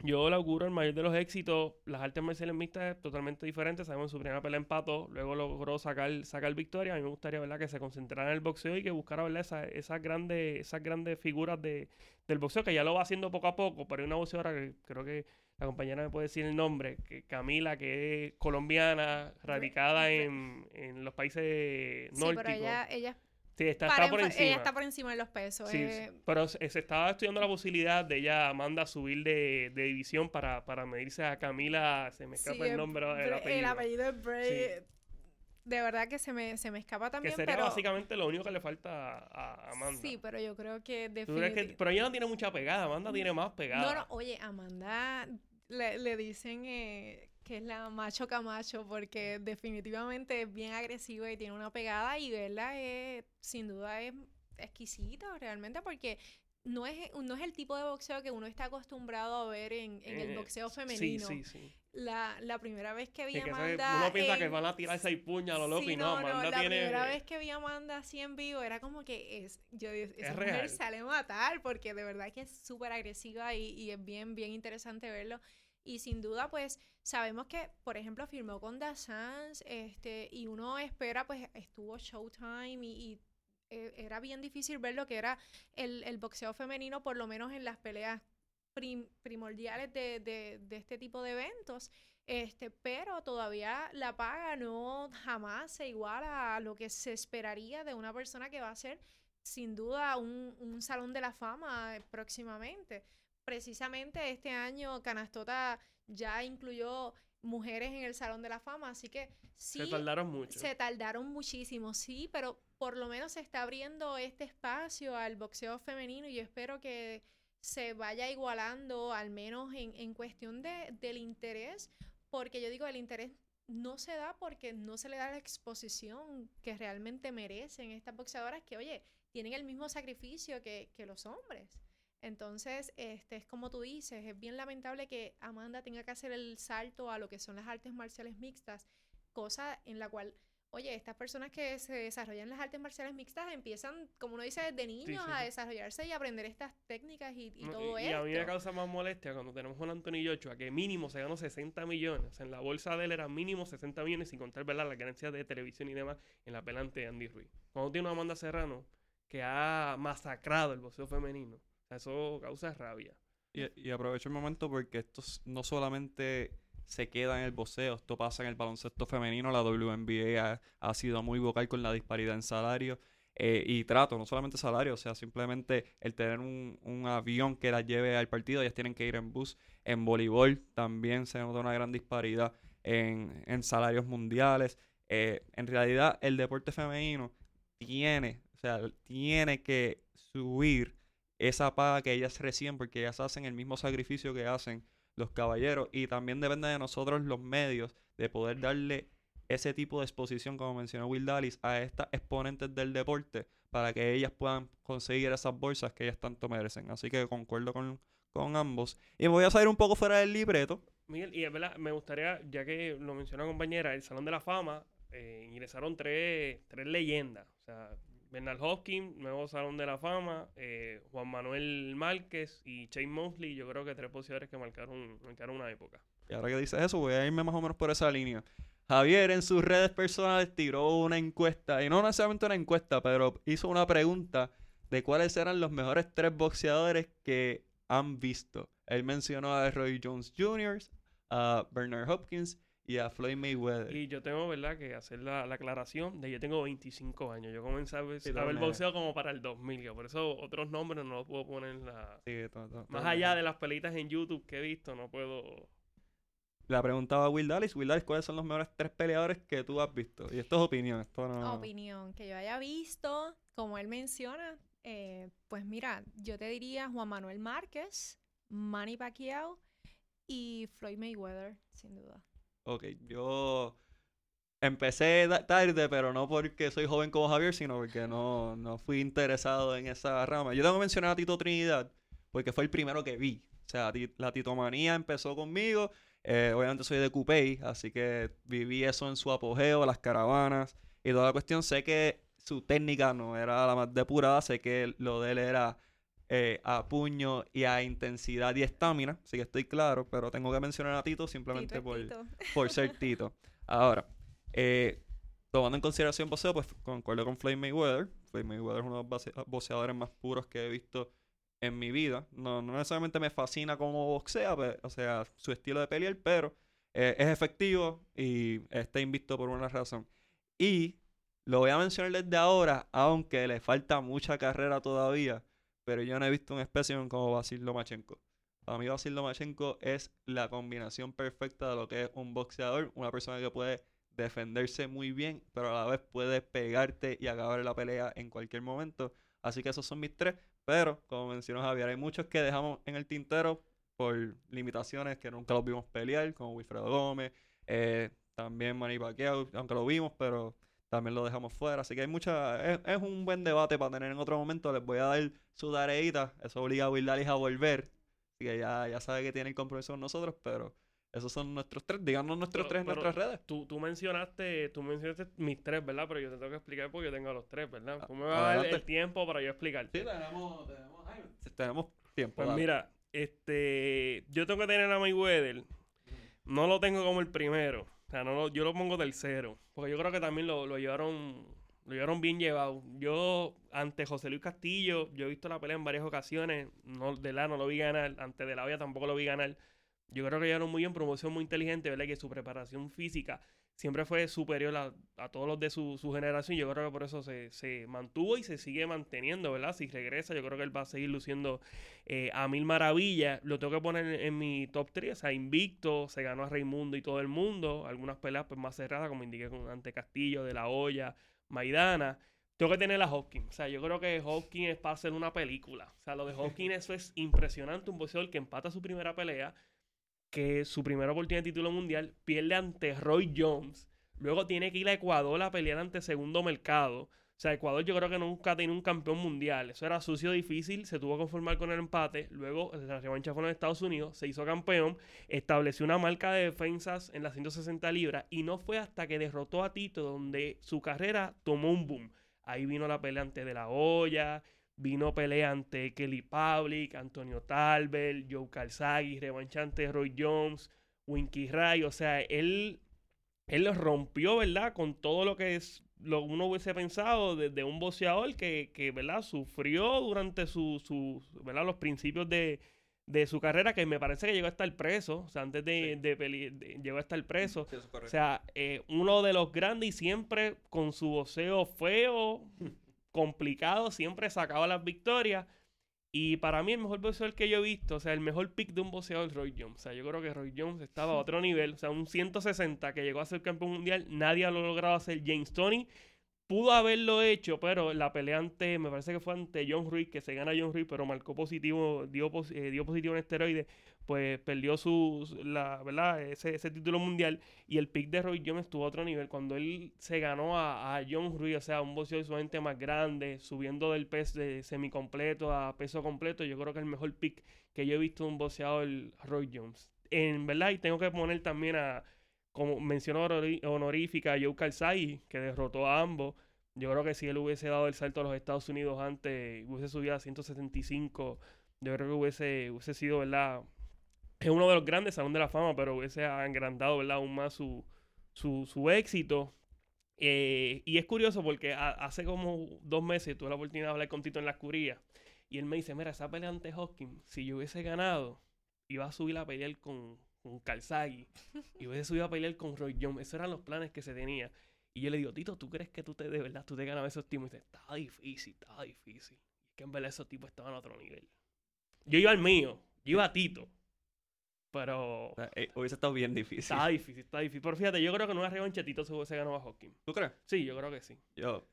yo le auguro el mayor de los éxitos. Las artes marciales mixtas es totalmente diferente. Sabemos su primera pelea empató, luego logró sacar, sacar victoria. A mí me gustaría ¿verdad? que se concentrara en el boxeo y que buscara ¿verdad? Esa, esas, grandes, esas grandes figuras de, del boxeo, que ya lo va haciendo poco a poco, pero hay una boxeadora que creo que la compañera me puede decir el nombre, que Camila, que es colombiana, radicada en, en los países nórdicos. Sí, pero ella, ella Sí, está, está, por encima. Ella está por encima de los pesos. Sí, eh. Pero se, estaba estudiando la posibilidad de ella, Amanda, subir de, de división para, para medirse a Camila. Se me escapa el nombre, el apellido. El apellido es Bray. De verdad que se me, se me escapa también. Que sería básicamente lo único que le falta a, Amanda. Sí, pero yo creo que definitivamente. Pero ella no tiene mucha pegada. Amanda tiene más pegada. No, no, oye, Amanda le, le dicen eh, que es la macho camacho porque definitivamente es bien agresiva y tiene una pegada y verla es, sin duda es exquisito realmente porque no es, no es el tipo de boxeo que uno está acostumbrado a ver en, el eh, boxeo femenino. Sí, sí, sí. La, la primera vez que vi a Amanda. uno piensa que van a tirar seis puños a lo loco y no, Amanda no, la tiene. La primera vez que vi a Amanda así en vivo era como que es. Yo, esa mujer sale a matar porque de verdad que es súper agresiva y, y es bien, bien interesante verlo. Y sin duda, pues, sabemos que, por ejemplo, firmó con The Sans, este, y uno espera, pues, estuvo Showtime y, eh, era bien difícil ver lo que era el, boxeo femenino, por lo menos en las peleas primordiales de, de, este tipo de eventos. Este, pero todavía la paga no jamás se iguala a lo que se esperaría de una persona que va a ser sin duda un, un salón de la fama próximamente precisamente este año Canastota ya incluyó mujeres en el Salón de la Fama, así que sí. Se tardaron mucho. Se tardaron muchísimo, sí, pero por lo menos se está abriendo este espacio al boxeo femenino y yo espero que se vaya igualando, al menos en, en cuestión de, del interés, porque yo digo, el interés no se da porque no se le da la exposición que realmente merecen estas boxeadoras que, oye, tienen el mismo sacrificio que, que los hombres. Entonces, este, es como tú dices, es bien lamentable que Amanda tenga que hacer el salto a lo que son las artes marciales mixtas, cosa en la cual, oye, estas personas que se desarrollan las artes marciales mixtas empiezan, como uno dice, desde niños a desarrollarse y aprender estas técnicas y, todo eso. Y a mí me causa más molestia cuando tenemos un Anthony Joshua que mínimo se ganó 60 millones. En la bolsa de él era mínimo 60 millones sin contar, ¿verdad? Las ganancias de televisión y demás en la pelante de Andy Ruiz. Cuando tiene una Amanda Serrano que ha masacrado el boxeo femenino eso causa rabia. Y, aprovecho el momento porque esto no solamente se queda en el boxeo, esto pasa en el baloncesto femenino, la WNBA ha, sido muy vocal con la disparidad en salario eh, y trato, no solamente salario, o sea, simplemente el tener un, avión que las lleve al partido, ellas tienen que ir en bus. En voleibol también se nota una gran disparidad en, en salarios mundiales. Eh, en realidad, el deporte femenino tiene, o sea, tiene que subir esa paga que ellas reciben porque ellas hacen el mismo sacrificio que hacen los caballeros y también depende de nosotros los medios de poder darle ese tipo de exposición como mencionó Will Dallas a estas exponentes del deporte para que ellas puedan conseguir esas bolsas que ellas tanto merecen. Así que concuerdo con, con ambos. Y voy a salir un poco fuera del libreto. Miguel y es verdad me gustaría ya que lo mencionó compañera el Salón de la Fama eh, ingresaron tres, tres leyendas. O sea Bernard Hopkins, nuevo Salón de la Fama, eh, Juan Manuel Márquez y Shane Mosley, yo creo que tres boxeadores que marcaron, marcaron una época. Y ahora que dices eso, voy a irme más o menos por esa línea. Javier en sus redes personales tiró una encuesta, y no necesariamente una encuesta, pero hizo una pregunta de cuáles eran los mejores tres boxeadores que han visto. Él mencionó a Roy Jones Jr., a Bernard Hopkins y a Floyd Mayweather. Y yo tengo, ¿verdad?, que hacer la, la aclaración de yo tengo 25 años. Yo comencé a ver, Sí, a ver boxeo como para el 2000, que por eso otros nombres no los puedo poner en la... Sí, to- to- Más to- allá de las pelitas en YouTube que he visto, no puedo... La preguntaba a Will Dallas. Will Dallas, ¿cuáles son los mejores tres peleadores que tú has visto? Y esto es opinión, esto no... Opinión que yo haya visto, como él menciona, eh, pues mira, yo te diría Juan Manuel Márquez, Manny Pacquiao y Floyd Mayweather, sin duda. Ok, yo empecé tarde, pero no porque soy joven como Javier, sino porque no, no fui interesado en esa rama. Yo tengo que mencionar a Tito Trinidad, porque fue el primero que vi. O sea, la titomanía empezó conmigo. eh, obviamente soy de Coupey, así que viví eso en su apogeo, las caravanas y toda la cuestión. Sé que su técnica no era la más depurada, sé que lo de él era eh, a puño y a intensidad y estamina, así que estoy claro, pero tengo que mencionar a Tito simplemente Tito por Tito. por ser Tito. Ahora, eh, tomando en consideración boxeo, pues concuerdo con Floyd Mayweather. Floyd Mayweather es uno de los boxeadores más puros que he visto en mi vida. No, no necesariamente me fascina como boxea, o sea, su estilo de pelear, pero eh, es efectivo y está invicto por una razón. Y lo voy a mencionar desde ahora, aunque le falta mucha carrera todavía, pero yo no he visto un espécimen como Basil Lomachenko. Para mí Basil Lomachenko es la combinación perfecta de lo que es un boxeador, una persona que puede defenderse muy bien, pero a la vez puede pegarte y acabar la pelea en cualquier momento. Así que esos son mis tres, pero como mencionó Javier, hay muchos que dejamos en el tintero por limitaciones que nunca los vimos pelear, como Wilfredo Gómez, eh, también Manny Pacquiao, aunque lo vimos, pero también lo dejamos fuera. Así que hay mucha, es, es un buen debate para tener en otro momento. Les voy a dar su tareita, eso obliga a Will Dallas a volver. Así que ya, ya sabe que tiene el compromiso con nosotros, pero esos son nuestros tres. Díganos nuestros Pero- tres en nuestras redes. Tú, tú mencionaste tú mencionaste mis tres, ¿verdad? Pero yo te tengo que explicar porque yo tengo los tres, ¿verdad? Ah, Tú me vas a dar el tiempo para yo explicarte. Sí, tenemos, tenemos, ay, tenemos tiempo. Pues dale. mira, este, yo tengo que tener a Mayweather. No lo tengo como el primero. O sea, no lo- yo lo pongo tercero. Porque yo creo que también lo, lo llevaron lo llevaron bien llevado. Yo, ante José Luis Castillo, yo he visto la pelea en varias ocasiones. No, de la no lo vi ganar. Ante de la Hoya tampoco lo vi ganar. Yo creo que llevaron muy bien, promoción muy inteligente, ¿verdad? Que su preparación física siempre fue superior a, todos los de su, su generación. Yo creo que por eso se, se mantuvo y se sigue manteniendo, ¿verdad? Si regresa, yo creo que él va a seguir luciendo eh, a mil maravillas. Lo tengo que poner en, en mi top 3. O sea, invicto, se ganó a Raimundo y todo el mundo. Algunas peleas pues, más cerradas, como indiqué con ante Castillo, De La Hoya, Maidana. Tengo que tener a Hopkins. O sea, yo creo que Hopkins es para hacer una película. O sea, lo de Hopkins, eso es impresionante. Un boxeador que empata su primera pelea, que su primera oportunidad de título mundial, pierde ante Roy Jones. Luego tiene que ir a Ecuador a pelear ante segundo mercado. O sea, Ecuador yo creo que nunca ha tenido un campeón mundial. Eso era sucio, difícil. Se tuvo que conformar con el empate. Luego la revancha fue en Estados Unidos. Se hizo campeón. Estableció una marca de defensas en las 160 libras. Y no fue hasta que derrotó a Tito donde su carrera tomó un boom. Ahí vino la pelea ante De La Hoya. Vino pelea ante Kelly Public, Antonio Talbert, Joe Calzaghi, revancha ante Roy Jones, Winky Ray. O sea, él, él lo rompió, ¿verdad? Con todo lo que es lo uno hubiese pensado de, de un boxeador que, que, ¿verdad? Sufrió durante su, su ¿verdad? Los principios de, de su carrera, que me parece que llegó a estar preso. O sea, antes de, Sí. de peli- de- llegó a estar preso. Sí. O sea, eh, uno de los grandes y siempre con su boxeo feo, *laughs* complicado, siempre sacaba las victorias. Y para mí el mejor boxeador que yo he visto, o sea, el mejor pick de un boxeador es Roy Jones. O sea, yo creo que Roy Jones estaba a otro nivel. O sea, un 160 que llegó a ser campeón mundial, nadie lo ha logrado hacer. James Tony pudo haberlo hecho, pero la pelea ante, me parece que fue ante John Ruiz, que se gana John Ruiz, pero marcó positivo, dio, eh, dio positivo en esteroides, pues perdió su, la, ¿verdad? Ese, ese título mundial. Y el pick de Roy Jones estuvo a otro nivel. Cuando él se ganó a, a John Ruiz, o sea, un boxeador sumamente más grande, subiendo del peso de semicompleto a peso completo, yo creo que el mejor pick que yo he visto de un boxeador, Roy Jones. En verdad, y tengo que poner también a, como mencionó honorífica, a Joe Calzaghe, que derrotó a ambos. Yo creo que si él hubiese dado el salto a los Estados Unidos antes, hubiese subido a 175, yo creo que hubiese, hubiese sido, ¿verdad? Es uno de los grandes Salón de la Fama, pero hubiese agrandado, ¿verdad? Aún más su, su, su éxito. Eh, y es curioso porque a- hace como dos meses tuve la oportunidad de hablar con Tito en la escuría. Y él me dice, mira, esa pelea ante Hopkins, si yo hubiese ganado, iba a subir a pelear con, con Calzaghi. y hubiese subido a pelear con Roy Jones. Esos eran los planes que se tenía. Y yo le digo, Tito, ¿tú crees que tú te, de verdad, tú te ganabas esos tipos? Y dice, estaba difícil, estaba difícil. Y es que en verdad esos tipos estaban a otro nivel. Yo iba al mío, yo iba a Tito. Pero eh, hubiese estado bien difícil. estaba difícil, estaba difícil. Pero fíjate, yo creo que en una revancha Tito se hubiese ganado a Hopkins. ¿Tú crees? Sí, yo creo que sí. Yo,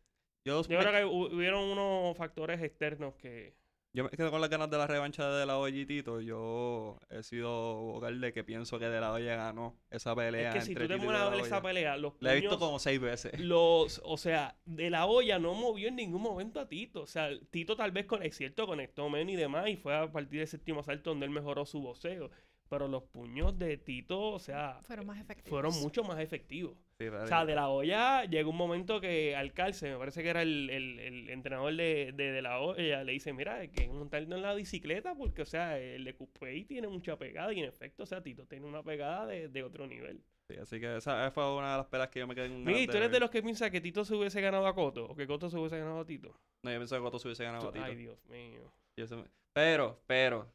yo, Yo creo que hu- hubieron unos factores externos que... yo me quedo con las ganas de la revancha de La Hoya y Tito. Yo he sido vocal de que pienso que De La Hoya ganó esa pelea. Es que si tú te De a ver esa Hoya. pelea, los La he visto como seis veces. Los, o sea, de la olla no movió en ningún momento a Tito. O sea, Tito tal vez, con, es cierto, conectó men y demás y fue a partir del séptimo asalto donde él mejoró su voceo. Pero los puños de Tito, o sea, Fueron más efectivos. fueron mucho más efectivos. Sí, O sea, de la olla llegó un momento que Alcalce, me parece que era el, el- el entrenador de, de, de la olla, le dice, mira, hay que montarlo en la bicicleta porque, o sea, el de Coupé tiene mucha pegada y en efecto, o sea, Tito tiene una pegada de, de otro nivel. sí, así que esa fue una de las peleas que yo me quedé Miguel, ganas ¿tú eres de los que piensa que Tito se hubiese ganado a Coto o que Coto se hubiese ganado a Tito? No, yo pensaba que Cotto se hubiese ganado a Tito. Ay, Dios mío. Yo Pero, pero,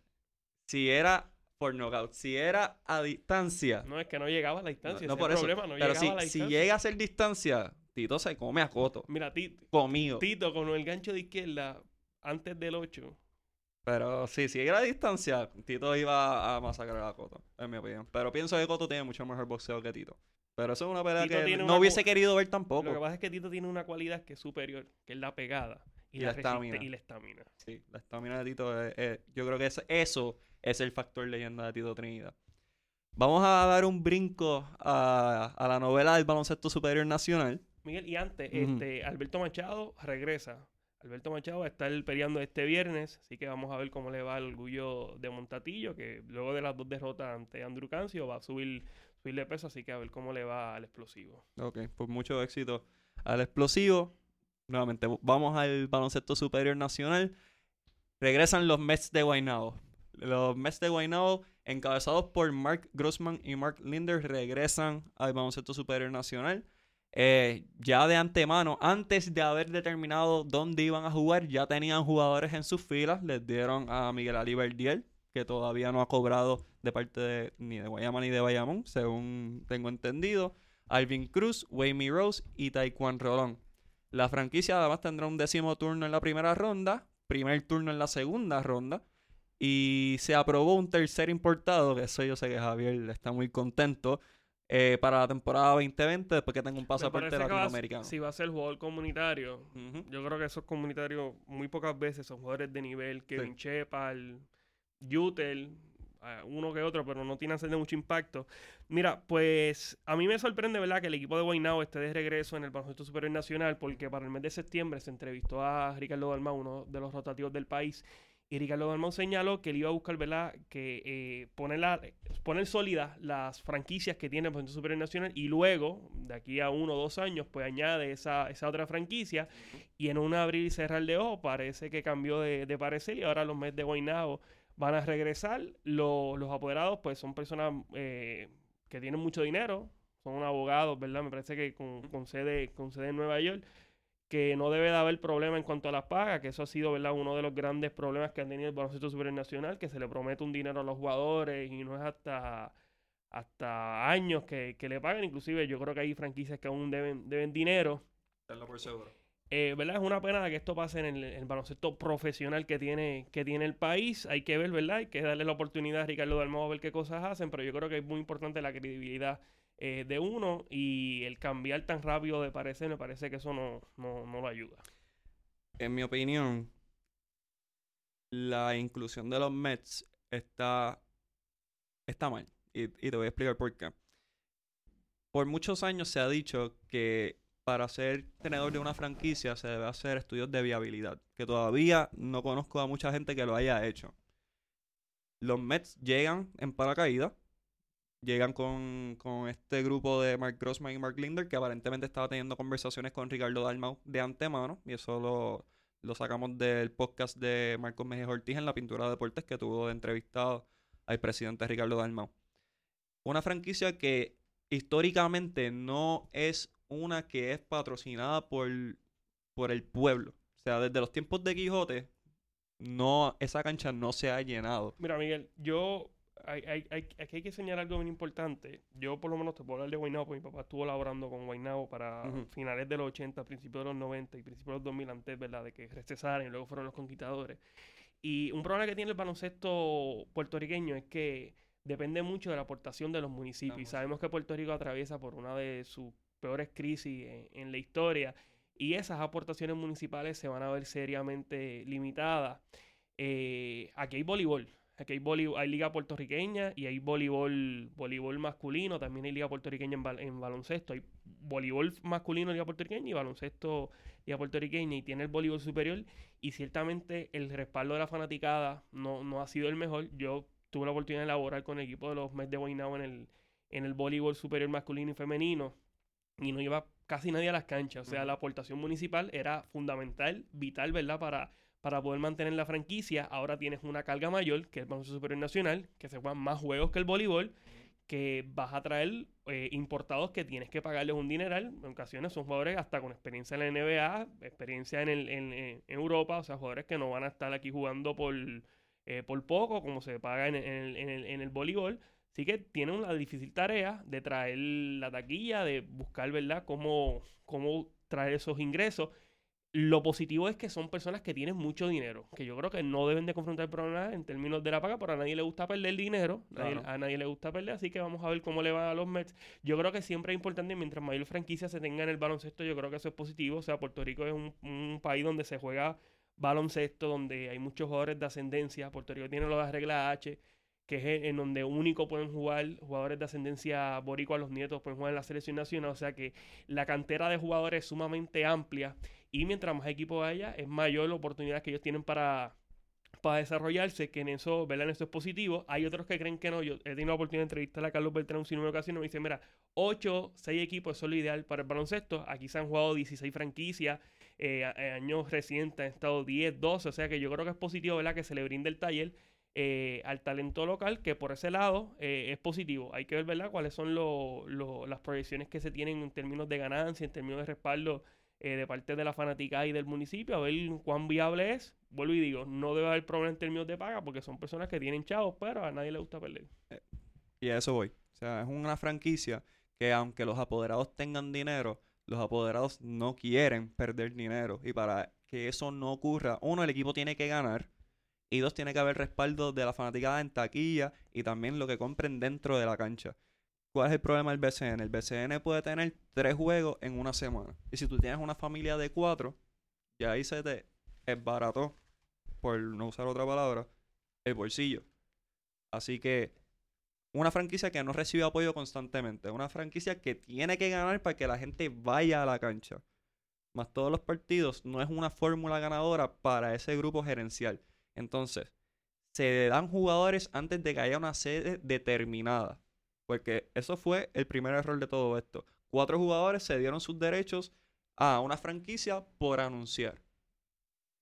si era por knockout, si era a distancia, No, es que no llegaba a la distancia. no, ese por eso, problema, no pero llegaba si, a la si distancia. llega a ser distancia, Tito se come a Coto, Mira, Ti- comido. Tito con el gancho de izquierda antes del 8. Pero sí, si era a distancia, Tito iba a masacrar a Coto, en mi opinión. Pero pienso que Coto tiene mucho mejor boxeo que Tito. Pero eso es una pelea Tito que no hubiese querido ver Lo que tampoco. pasa es que Tito tiene una cualidad que es superior, que es la pegada y, Y la, estamina. y la estamina. Sí, la estamina de Tito, es- es- yo creo que es- eso es el factor leyenda de Tito Trinidad. Vamos a dar un brinco a, a la novela del baloncesto superior nacional. Miguel, y antes, este, Alberto Machado regresa. Alberto Machado va a estar peleando este viernes, así que vamos a ver cómo le va el orgullo de Montatillo, que luego de las dos derrotas ante Andrew Cancio va a subir, subir de peso, así que a ver cómo le va al explosivo. Ok, pues mucho éxito al explosivo. Nuevamente, vamos al baloncesto superior nacional. Regresan los Mets de Guaynabo. Los Mets de Guaynabo, encabezados por Mark Grossman y Mark Linder, regresan al baloncesto superior nacional. Eh, ya de antemano, antes de haber determinado dónde iban a jugar, ya tenían jugadores en sus filas. Les dieron a Miguel Ali Verdiel, que todavía no ha cobrado de parte de, ni de Guayama ni de Bayamón, según tengo entendido. Alvin Cruz, Wayme Rose y Taekwondo Rolón. La franquicia además tendrá un décimo turno en la primera ronda, primer turno en la segunda ronda. Y se aprobó un tercer importado, que eso yo sé que Javier está muy contento, eh, para la temporada 2020, después que tenga un pasaporte latinoamericano. si va a ser jugador comunitario, Ujú. yo creo que esos comunitarios muy pocas veces son jugadores de nivel. Kevin Sí. Shepard, Yutel, uno que otro, pero no tiene de mucho impacto. Mira, pues a mí me sorprende, ¿verdad?, que el equipo de Guaynabo esté de regreso en el baloncesto superior nacional, porque para el mes de septiembre se entrevistó a Ricardo Dalmau, uno de los rotativos del país, y Ricardo Dalmau señaló que él iba a buscar, ¿verdad?, que eh, poner, la- sólidas las franquicias que tiene el baloncesto superior nacional y luego, de aquí a uno o dos años, pues añade esa, esa otra franquicia y en un abrir y cerrar de ojo parece que cambió de, parecer y ahora los Mets de Guaynabo van a regresar. Lo- los apoderados pues son personas eh, que tienen mucho dinero, son abogados, ¿verdad? Me parece que con sede, con sede en Nueva York, que no debe de haber problema en cuanto a las pagas, que eso ha sido, ¿verdad? Uno de los grandes problemas que ha tenido el baloncesto superior nacional, que se le promete un dinero a los jugadores y no es hasta hasta años que, que le pagan, inclusive yo creo que hay franquicias que aún deben, deben dinero. Por seguro. Eh, ¿verdad? Es una pena que esto pase en el, en el baloncesto profesional que tiene, que tiene el país. Hay que ver, ¿verdad? Hay que darle la oportunidad a Ricardo Dalmau a ver qué cosas hacen, pero yo creo que es muy importante la credibilidad eh, de uno y el cambiar tan rápido de parecer, me parece que eso no, no, no lo ayuda. En mi opinión, la inclusión de los Mets está, está mal. Y, y te voy a explicar por qué. Por muchos años se ha dicho que para ser tenedor de una franquicia se debe hacer estudios de viabilidad, que todavía no conozco a mucha gente que lo haya hecho. Los Mets llegan en paracaídas, llegan con, con este grupo de Mark Grossman y Mark Linder que aparentemente estaba teniendo conversaciones con Ricardo Dalmau de antemano y eso lo, lo sacamos del podcast de Marcos Mejía Ortiz en la pintura de deportes que tuvo de entrevistado al presidente Ricardo Dalmau. Una franquicia que históricamente no es una que es patrocinada por, por el pueblo. O sea, desde los tiempos de Quijote, no, esa cancha no se ha llenado. Mira, Miguel, yo hay, hay, hay, aquí hay que señalar algo bien importante. Yo por lo menos te puedo hablar de Guaynabo, porque mi papá estuvo laborando con Guaynabo para Ujú. finales de los 80, principios de los 90 y principios de los 2000 antes, ¿verdad? De que recesaran y luego fueron los conquistadores. Y un problema que tiene el baloncesto puertorriqueño es que depende mucho de la aportación de los municipios. Y Vamos. sabemos que Puerto Rico atraviesa por una de sus peores crisis en, en la historia. Y esas aportaciones municipales se van a ver seriamente limitadas. Eh, aquí hay voleibol. Aquí hay, liga puertorriqueña y hay voleibol, voleibol masculino. También hay liga puertorriqueña en, bal- en baloncesto. Hay voleibol masculino, liga puertorriqueña y baloncesto, liga puertorriqueña. Y tiene el voleibol superior. Y ciertamente el respaldo de la fanaticada no, no ha sido el mejor. Yo tuve la oportunidad de laborar con el equipo de los Mets de Guaynabo en el, en el voleibol superior masculino y femenino. Y no iba casi nadie a las canchas. O sea, la aportación municipal era fundamental, vital, ¿verdad? Para, para poder mantener la franquicia. Ahora tienes una carga mayor, que es el baloncesto superior nacional, que se juegan más juegos que el voleibol, que vas a traer eh, importados que tienes que pagarles un dineral. En ocasiones son jugadores hasta con experiencia en la NBA, experiencia en, el, en, Europa, o sea, jugadores que no van a estar aquí jugando por, eh, por poco, como se paga en, el, en el- en el voleibol. Así que tienen una difícil tarea de traer la taquilla, de buscar, ¿verdad?, cómo, cómo traer esos ingresos. Lo positivo es que son personas que tienen mucho dinero, que yo creo que no deben de confrontar problemas en términos de la paga, pero a nadie le gusta perder dinero, nadie- Claro. a nadie le gusta perder, así que vamos a ver cómo le va a los Mets. Yo creo que siempre es importante, mientras mayor franquicia se tenga en el baloncesto, yo creo que eso es positivo, o sea, Puerto Rico es un, un país donde se juega baloncesto, donde hay muchos jugadores de ascendencia, Puerto Rico tiene las reglas H, que es en donde único pueden jugar jugadores de ascendencia boricua, los nietos pueden jugar en la selección nacional, o sea que la cantera de jugadores es sumamente amplia y mientras más equipos haya, es mayor la oportunidad que ellos tienen para, para desarrollarse, que en eso, ¿verdad? En eso es positivo. Hay otros que creen que no. Yo he tenido la oportunidad de entrevistar a Carlos Beltrán sinnúmero de ocasiones y me dice, mira, 8, 6 equipos eso es lo ideal para el baloncesto. Aquí se han jugado 16 franquicias, eh, años recientes han estado 10, 12, o sea que yo creo que es positivo, ¿verdad? Que se le brinde el taller eh, al talento local, que por ese lado eh, es positivo. Hay que ver, ¿verdad?, cuáles son lo- lo- las proyecciones que se tienen en términos de ganancia, en términos de respaldo eh, de parte de la fanática y del municipio, a ver cuán viable es. Vuelvo y digo, no debe haber problema en términos de paga, porque son personas que tienen chavos, pero a nadie le gusta perder. Y a eso voy. O sea, es una franquicia que aunque los apoderados tengan dinero, los apoderados no quieren perder dinero. Y para que eso no ocurra, uno, el equipo tiene que ganar. Y dos, tiene que haber respaldo de la fanaticada en taquilla y también lo que compren dentro de la cancha. ¿Cuál es el problema del BCN? El BCN puede tener tres juegos en una semana. Y si tú tienes una familia de cuatro, ya ahí se te por no usar otra palabra, el bolsillo. Así que una franquicia que no recibe apoyo constantemente. Una franquicia que tiene que ganar para que la gente vaya a la cancha. Más todos los partidos no es una fórmula ganadora para ese grupo gerencial. Entonces, se dan jugadores antes de que haya una sede determinada. Porque eso fue el primer error de todo esto. Cuatro jugadores se dieron sus derechos a una franquicia por anunciar.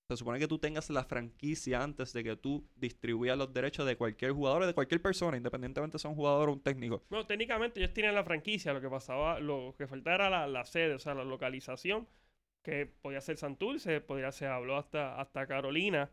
Se supone que tú tengas la franquicia antes de que tú distribuyas los derechos de cualquier jugador o de cualquier persona, independientemente sea un jugador o un técnico. Bueno, técnicamente ellos tienen la franquicia, lo que pasaba, lo que faltaba era la, sede, o sea, la localización, que podía ser Santurce, podría ser, habló hasta, hasta Carolina,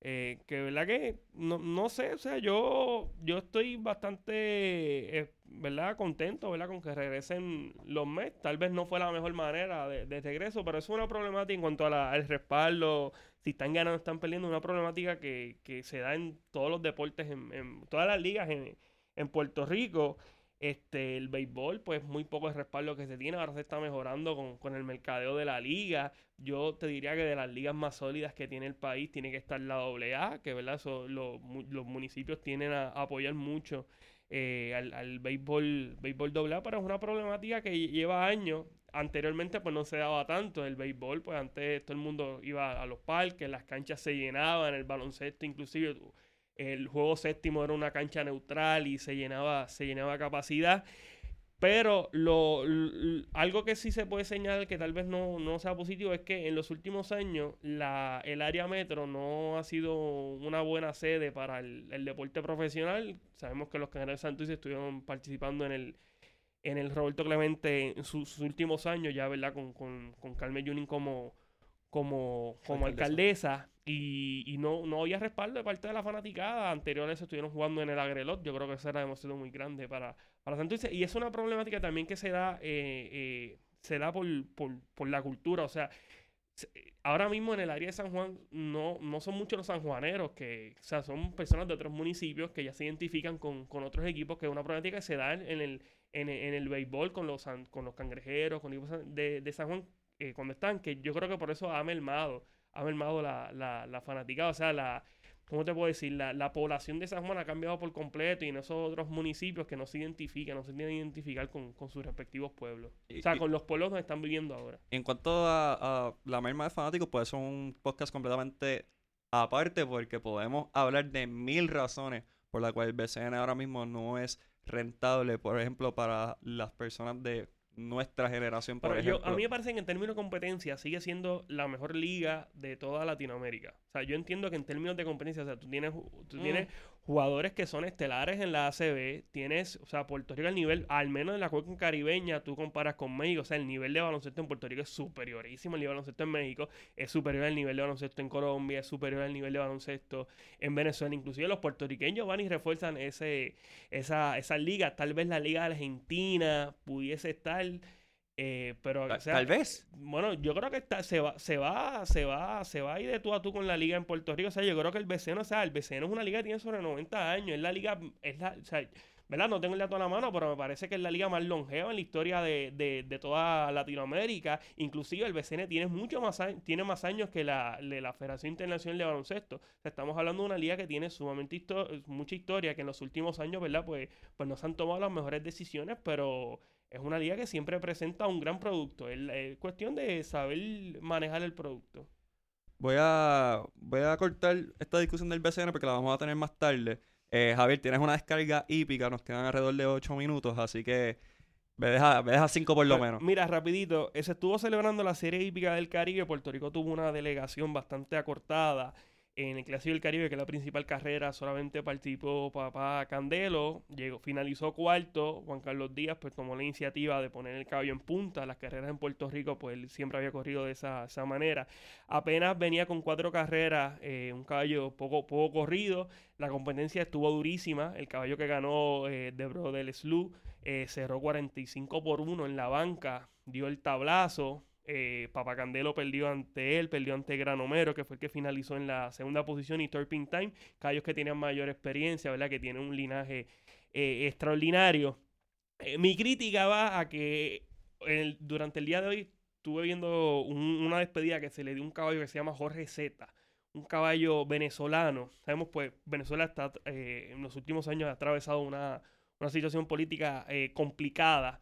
eh, que verdad que, no, no sé, o sea, yo, yo estoy bastante, eh, ¿verdad? Contento, ¿verdad? Con que regresen los Mets, tal vez no fue la mejor manera de, regreso, pero es una problemática en cuanto a la- al respaldo, si están ganando, están perdiendo, una problemática que, que se da en todos los deportes, en, en todas las ligas en, en Puerto Rico. Este, el béisbol, pues muy poco el respaldo que se tiene. Ahora se está mejorando con, con el mercadeo de la liga. Yo te diría que de las ligas más sólidas que tiene el país tiene que estar la AA, que verdad, los municipios tienen a, apoyar mucho eh, al, al béisbol, béisbol AA, pero es una problemática que lle- lleva años. Anteriormente pues no se daba tanto el béisbol, pues antes todo el mundo iba a los parques, las canchas se llenaban, el baloncesto inclusive el juego séptimo era una cancha neutral y se llenaba, se llenaba capacidad. Pero lo, algo que sí se puede señalar que tal vez no, no, sea positivo es que en los últimos años la, el área metro no ha sido una buena sede para el, deporte profesional. Sabemos que los Canales Santos estuvieron participando en el, en el Roberto Clemente en sus, últimos años, ya verdad, con, con, con Carmen Junín como, como, como alcaldesa, y, y, no, no había respaldo de parte de la fanaticada. Anteriores estuvieron jugando en el Agrelot. Yo creo que eso era demasiado muy grande para, para Santurce. Y es una problemática también que se da, eh, eh, se da por, por, por, la cultura. O sea, ahora mismo en el área de San Juan no, no son muchos los sanjuaneros, que, o sea, son personas de otros municipios que ya se identifican con, con otros equipos, que es una problemática que se da en el, en, en el béisbol con los, con los cangrejeros, con equipos de, de San Juan eh, cuando están, que yo creo que por eso ha mermado, ha mermado la, la, la fanaticada, o sea, la, ¿cómo te puedo decir? La, la, población de San Juan ha cambiado por completo y en esos otros municipios que no se identifican, no se tienen que identificar con, con sus respectivos pueblos. o sea, con los pueblos donde están viviendo ahora. En cuanto a, la merma de fanáticos, pues es un podcast completamente aparte porque podemos hablar de mil razones por las cuales el BCN ahora mismo no es rentable, por ejemplo, para las personas de nuestra generación, por ejemplo. a mí me parece que en términos de competencia sigue siendo la mejor liga de toda Latinoamérica. O sea, yo entiendo que en términos de competencia, o sea, tú tienes, tú mm. Jugadores que son estelares en la ACB, tienes, o sea, Puerto Rico al nivel, al menos en la cuenca caribeña, tú comparas con México, o sea, el nivel de baloncesto en Puerto Rico es superiorísimo, el nivel de baloncesto en México es superior al nivel de baloncesto en Colombia, es superior al nivel de baloncesto en Venezuela, inclusive los puertorriqueños van y refuerzan ese, esa, esa liga, tal vez la liga argentina pudiese estar eh, pero tal vez. Bueno, yo creo que está, se va, se va, se va, se va a ir de tú a tú con la liga en Puerto Rico. O sea, yo creo que el BCN, o sea, el BCN es una liga que tiene sobre 90 años. Es la liga, es la, o sea, ¿verdad? No tengo el dato a la mano, pero me parece que es la liga más longeva en la historia de, de, de toda Latinoamérica. Inclusive el BCN tiene mucho más tiene más años que la, la Federación Internacional de Baloncesto. O sea, estamos hablando de una liga que tiene sumamente mucha historia, que en los últimos años, ¿verdad? Pues, pues no se han tomado las mejores decisiones, pero es una liga que siempre presenta un gran producto. Es, cuestión de saber manejar el producto. Voy a, voy a cortar esta discusión del BCN porque la vamos a tener más tarde. Eh, Javier, tienes una descarga hípica, nos quedan alrededor de 8 minutos, así que me deja, me deja 5 por lo menos. Mira, rapidito, se estuvo celebrando la serie hípica del Caribe, Puerto Rico tuvo una delegación bastante acortada en el Clásico del Caribe, que es la principal carrera, solamente participó Papá Candelo, llegó, finalizó cuarto, Juan Carlos Díaz pues tomó la iniciativa de poner el caballo en punta, las carreras en Puerto Rico pues él siempre había corrido de esa, manera, apenas venía con cuatro carreras, eh, un caballo poco, poco corrido, la competencia estuvo durísima, el caballo que ganó eh, de Bro del Slu eh, cerró 45 por 1 en la banca, dio el tablazo, eh, Papacandelo perdió ante él, perdió ante Granomero, que fue el que finalizó en la segunda posición, y Torping Time, caballos que tenían mayor experiencia, ¿verdad? Que tienen un linaje eh, extraordinario. Eh, mi crítica va a que durante el día de hoy estuve viendo una despedida que se le dio un caballo que se llama Jorge Zeta, un caballo venezolano. Sabemos, pues, Venezuela está, en los últimos años ha atravesado una, una situación política complicada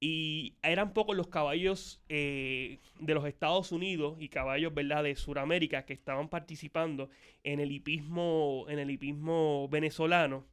y eran pocos los caballos eh, de los Estados Unidos y caballos ¿verdad? de Sudamérica que estaban participando en el hipismo, en el hipismo venezolano.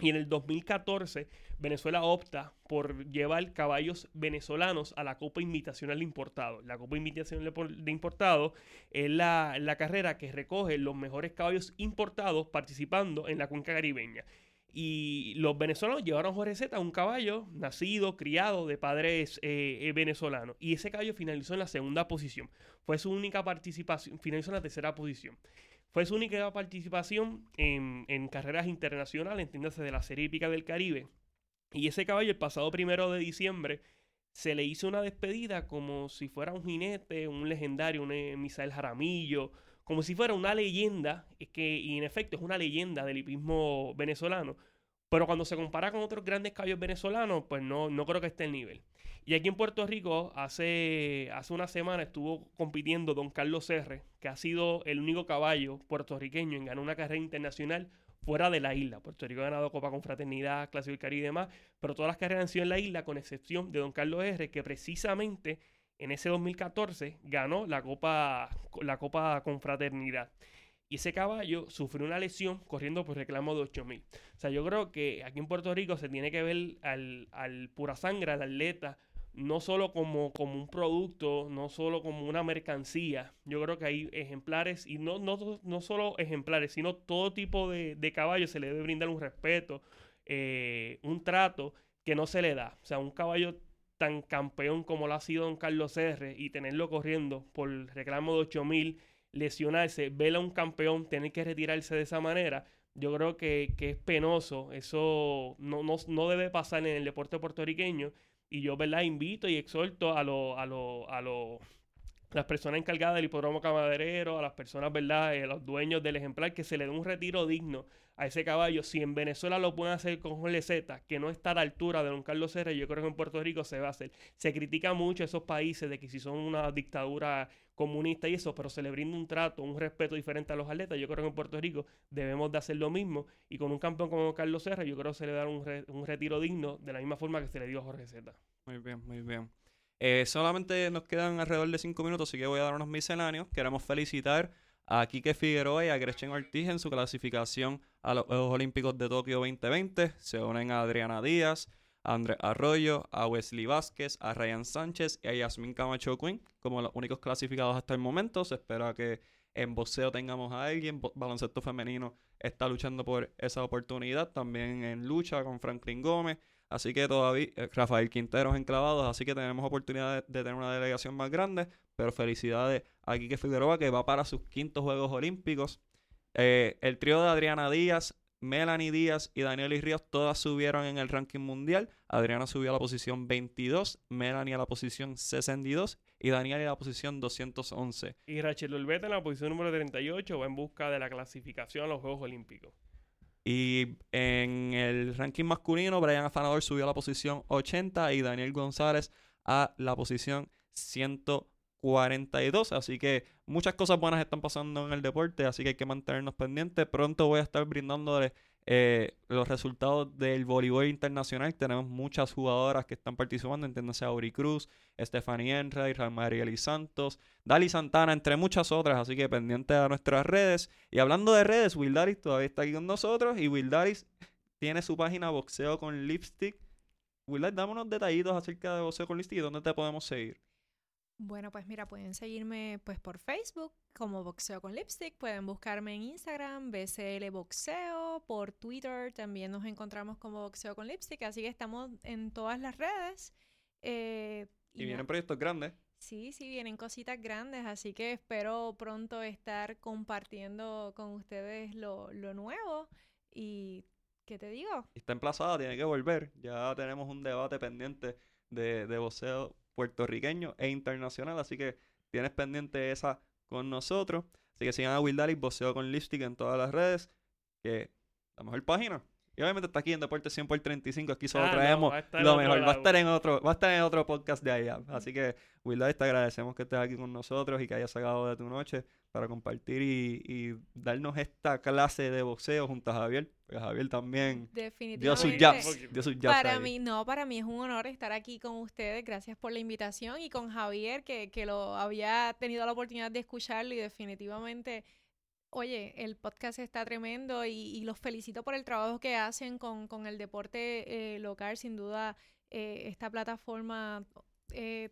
Y en el 2014 Venezuela opta por llevar caballos venezolanos a la Copa Invitacional de Importado. La Copa Invitacional de Importado es la, la carrera que recoge los mejores caballos importados participando en la cuenca caribeña. Y los venezolanos llevaron a Jorge Zeta un caballo nacido, criado de padres eh, eh, venezolanos. Y ese caballo finalizó en la segunda posición. Fue su única participación, finalizó en la tercera posición. Fue su única participación en, en carreras internacionales, entiéndase de la Serie Hípica del Caribe. Y ese caballo, el pasado primero de diciembre, se le hizo una despedida como si fuera un jinete, un legendario, un eh, Misael Jaramillo, como si fuera una leyenda, que, y en efecto es una leyenda del hipismo venezolano, pero cuando se compara con otros grandes caballos venezolanos, pues no, no creo que esté el nivel. Y aquí en Puerto Rico, hace, hace una semana estuvo compitiendo Don Carlos R., que ha sido el único caballo puertorriqueño en ganar una carrera internacional fuera de la isla. Puerto Rico ha ganado Copa Confraternidad, Clásico del Caribe y demás, pero todas las carreras han sido en la isla, con excepción de Don Carlos R., que precisamente en ese 2014 ganó la Copa, la Copa Confraternidad. Y ese caballo sufrió una lesión corriendo por reclamo de 8000. O sea, yo creo que aquí en Puerto Rico se tiene que ver al, al pura sangre, al atleta, no solo como, como un producto, no solo como una mercancía. Yo creo que hay ejemplares, y no, no, no solo ejemplares, sino todo tipo de, de caballo se le debe brindar un respeto, eh, un trato que no se le da. O sea, un caballo tan campeón como lo ha sido don Carlos R y tenerlo corriendo por reclamo de 8000, lesionarse, verlo a un campeón, tener que retirarse de esa manera, yo creo que, que es penoso. Eso no, no, no debe pasar en el deporte puertorriqueño y yo, ¿verdad? Invito y exhorto a los a lo, a las personas encargadas del hipódromo camaderero, a las personas, ¿verdad? Eh, a los dueños del ejemplar, que se le dé un retiro digno a ese caballo. Si en Venezuela lo pueden hacer con Jorge Z, que no está a la altura de don Carlos Serra, yo creo que en Puerto Rico se va a hacer. Se critica mucho a esos países de que si son una dictadura comunista y eso, pero se le brinda un trato, un respeto diferente a los atletas. Yo creo que en Puerto Rico debemos de hacer lo mismo. Y con un campeón como Carlos Serra, yo creo que se le da un, un retiro digno de la misma forma que se le dio a Jorge Z. Muy bien, muy bien. Eh, solamente nos quedan alrededor de cinco minutos, así que voy a dar unos misceláneos. Queremos felicitar a Quique Figueroa y a Gretchen Ortiz en su clasificación a los Juegos Olímpicos de Tokio 2020. Se unen a Adriana Díaz, a Andrés Arroyo, a Wesley Vázquez, a Ryan Sánchez y a Yasmin Camacho Quinn como los únicos clasificados hasta el momento. Se espera que en boxeo tengamos a alguien. Baloncesto femenino está luchando por esa oportunidad. También en lucha con Franklin Gómez. Así que todavía eh, Rafael Quinteros enclavados, así que tenemos oportunidad de, tener una delegación más grande. Pero felicidades a Quique Figueroa que va para sus quintos Juegos Olímpicos. Eh, el trío de Adriana Díaz, Melanie Díaz y Daniel Ríos todas subieron en el ranking mundial. Adriana subió a la posición 22, Melanie a la posición 62 y Daniel a la posición 211. Y Rachel Olveta en la posición número 38 va en busca de la clasificación a los Juegos Olímpicos. Y en el ranking masculino, Brian Afanador subió a la posición 80 y Daniel González a la posición 142. Así que muchas cosas buenas están pasando en el deporte, así que hay que mantenernos pendientes. Pronto voy a estar brindándoles eh, los resultados del voleibol internacional. Tenemos muchas jugadoras que están participando, entiéndase Auri Cruz, Stephanie Enright, Marieli Santos, Dali Santana, entre muchas otras. Así que pendiente a nuestras redes. Y hablando de redes, Will Daris todavía está aquí con nosotros y Will Daris tiene su página Boxeo con Lipstick. Will Daris, dame unos detallitos acerca de Boxeo con Lipstick y dónde te podemos seguir. Bueno, pues mira, pueden seguirme pues por Facebook como Boxeo con Lipstick, pueden buscarme en Instagram, BCL Boxeo, por Twitter también nos encontramos como Boxeo con Lipstick, así que estamos en todas las redes. eh, Y na- vienen proyectos grandes. Sí, sí, vienen cositas grandes, así que espero pronto estar compartiendo con ustedes lo, lo nuevo y, ¿qué te digo? Y está emplazada, tiene que volver. Ya tenemos un debate pendiente de, de boxeo puertorriqueño e internacional, así que tienes pendiente esa con nosotros. Así que sigan a Will Dalis, Boxeo con Lipstick en todas las redes, que la mejor página. Y obviamente está aquí en Deporte 100 por 35, aquí solo Ah, traemos lo mejor. Va a estar en otro, va a estar en otro podcast de allá. Así que, Will Dalis, te agradecemos que estés aquí con nosotros y que hayas sacado de tu noche para compartir y, y darnos esta clase de boxeo junto a Javier. Porque Javier también dio sus Definitivamente. jabs. Dio sus jabs Para ahí. mí, no, para mí es un honor estar aquí con ustedes. Gracias por la invitación y con Javier, que, que lo había tenido la oportunidad de escucharlo y definitivamente, oye, el podcast está tremendo y, y los felicito por el trabajo que hacen con, con el deporte eh, local. Sin duda, eh, esta plataforma, eh,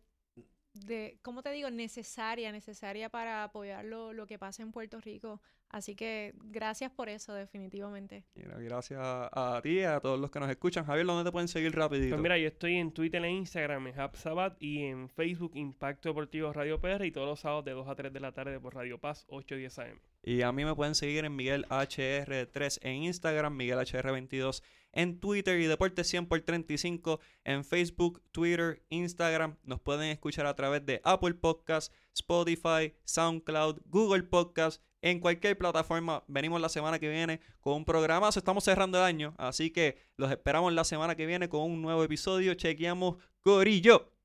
de, ¿cómo te digo? Necesaria, necesaria para apoyar lo, lo que pasa en Puerto Rico. Así que gracias por eso, definitivamente. Mira, gracias a, a ti y a todos los que nos escuchan. Javier, ¿dónde te pueden seguir rapidito? Pues mira, yo estoy en Twitter e Instagram, en Sabat y en Facebook Impacto Deportivo Radio PR y todos los sábados de 2 a 3 de la tarde por Radio Paz 8 10 AM. Y a mí me pueden seguir en Miguel HR3 en Instagram, Miguel HR22 en Twitter y Deporte 100 por 35 en Facebook, Twitter, Instagram. Nos pueden escuchar a través de Apple Podcasts, Spotify, SoundCloud, Google Podcasts. En cualquier plataforma, venimos la semana que viene con un programazo. Estamos cerrando el año, así que los esperamos la semana que viene con un nuevo episodio. Chequeamos Corillo.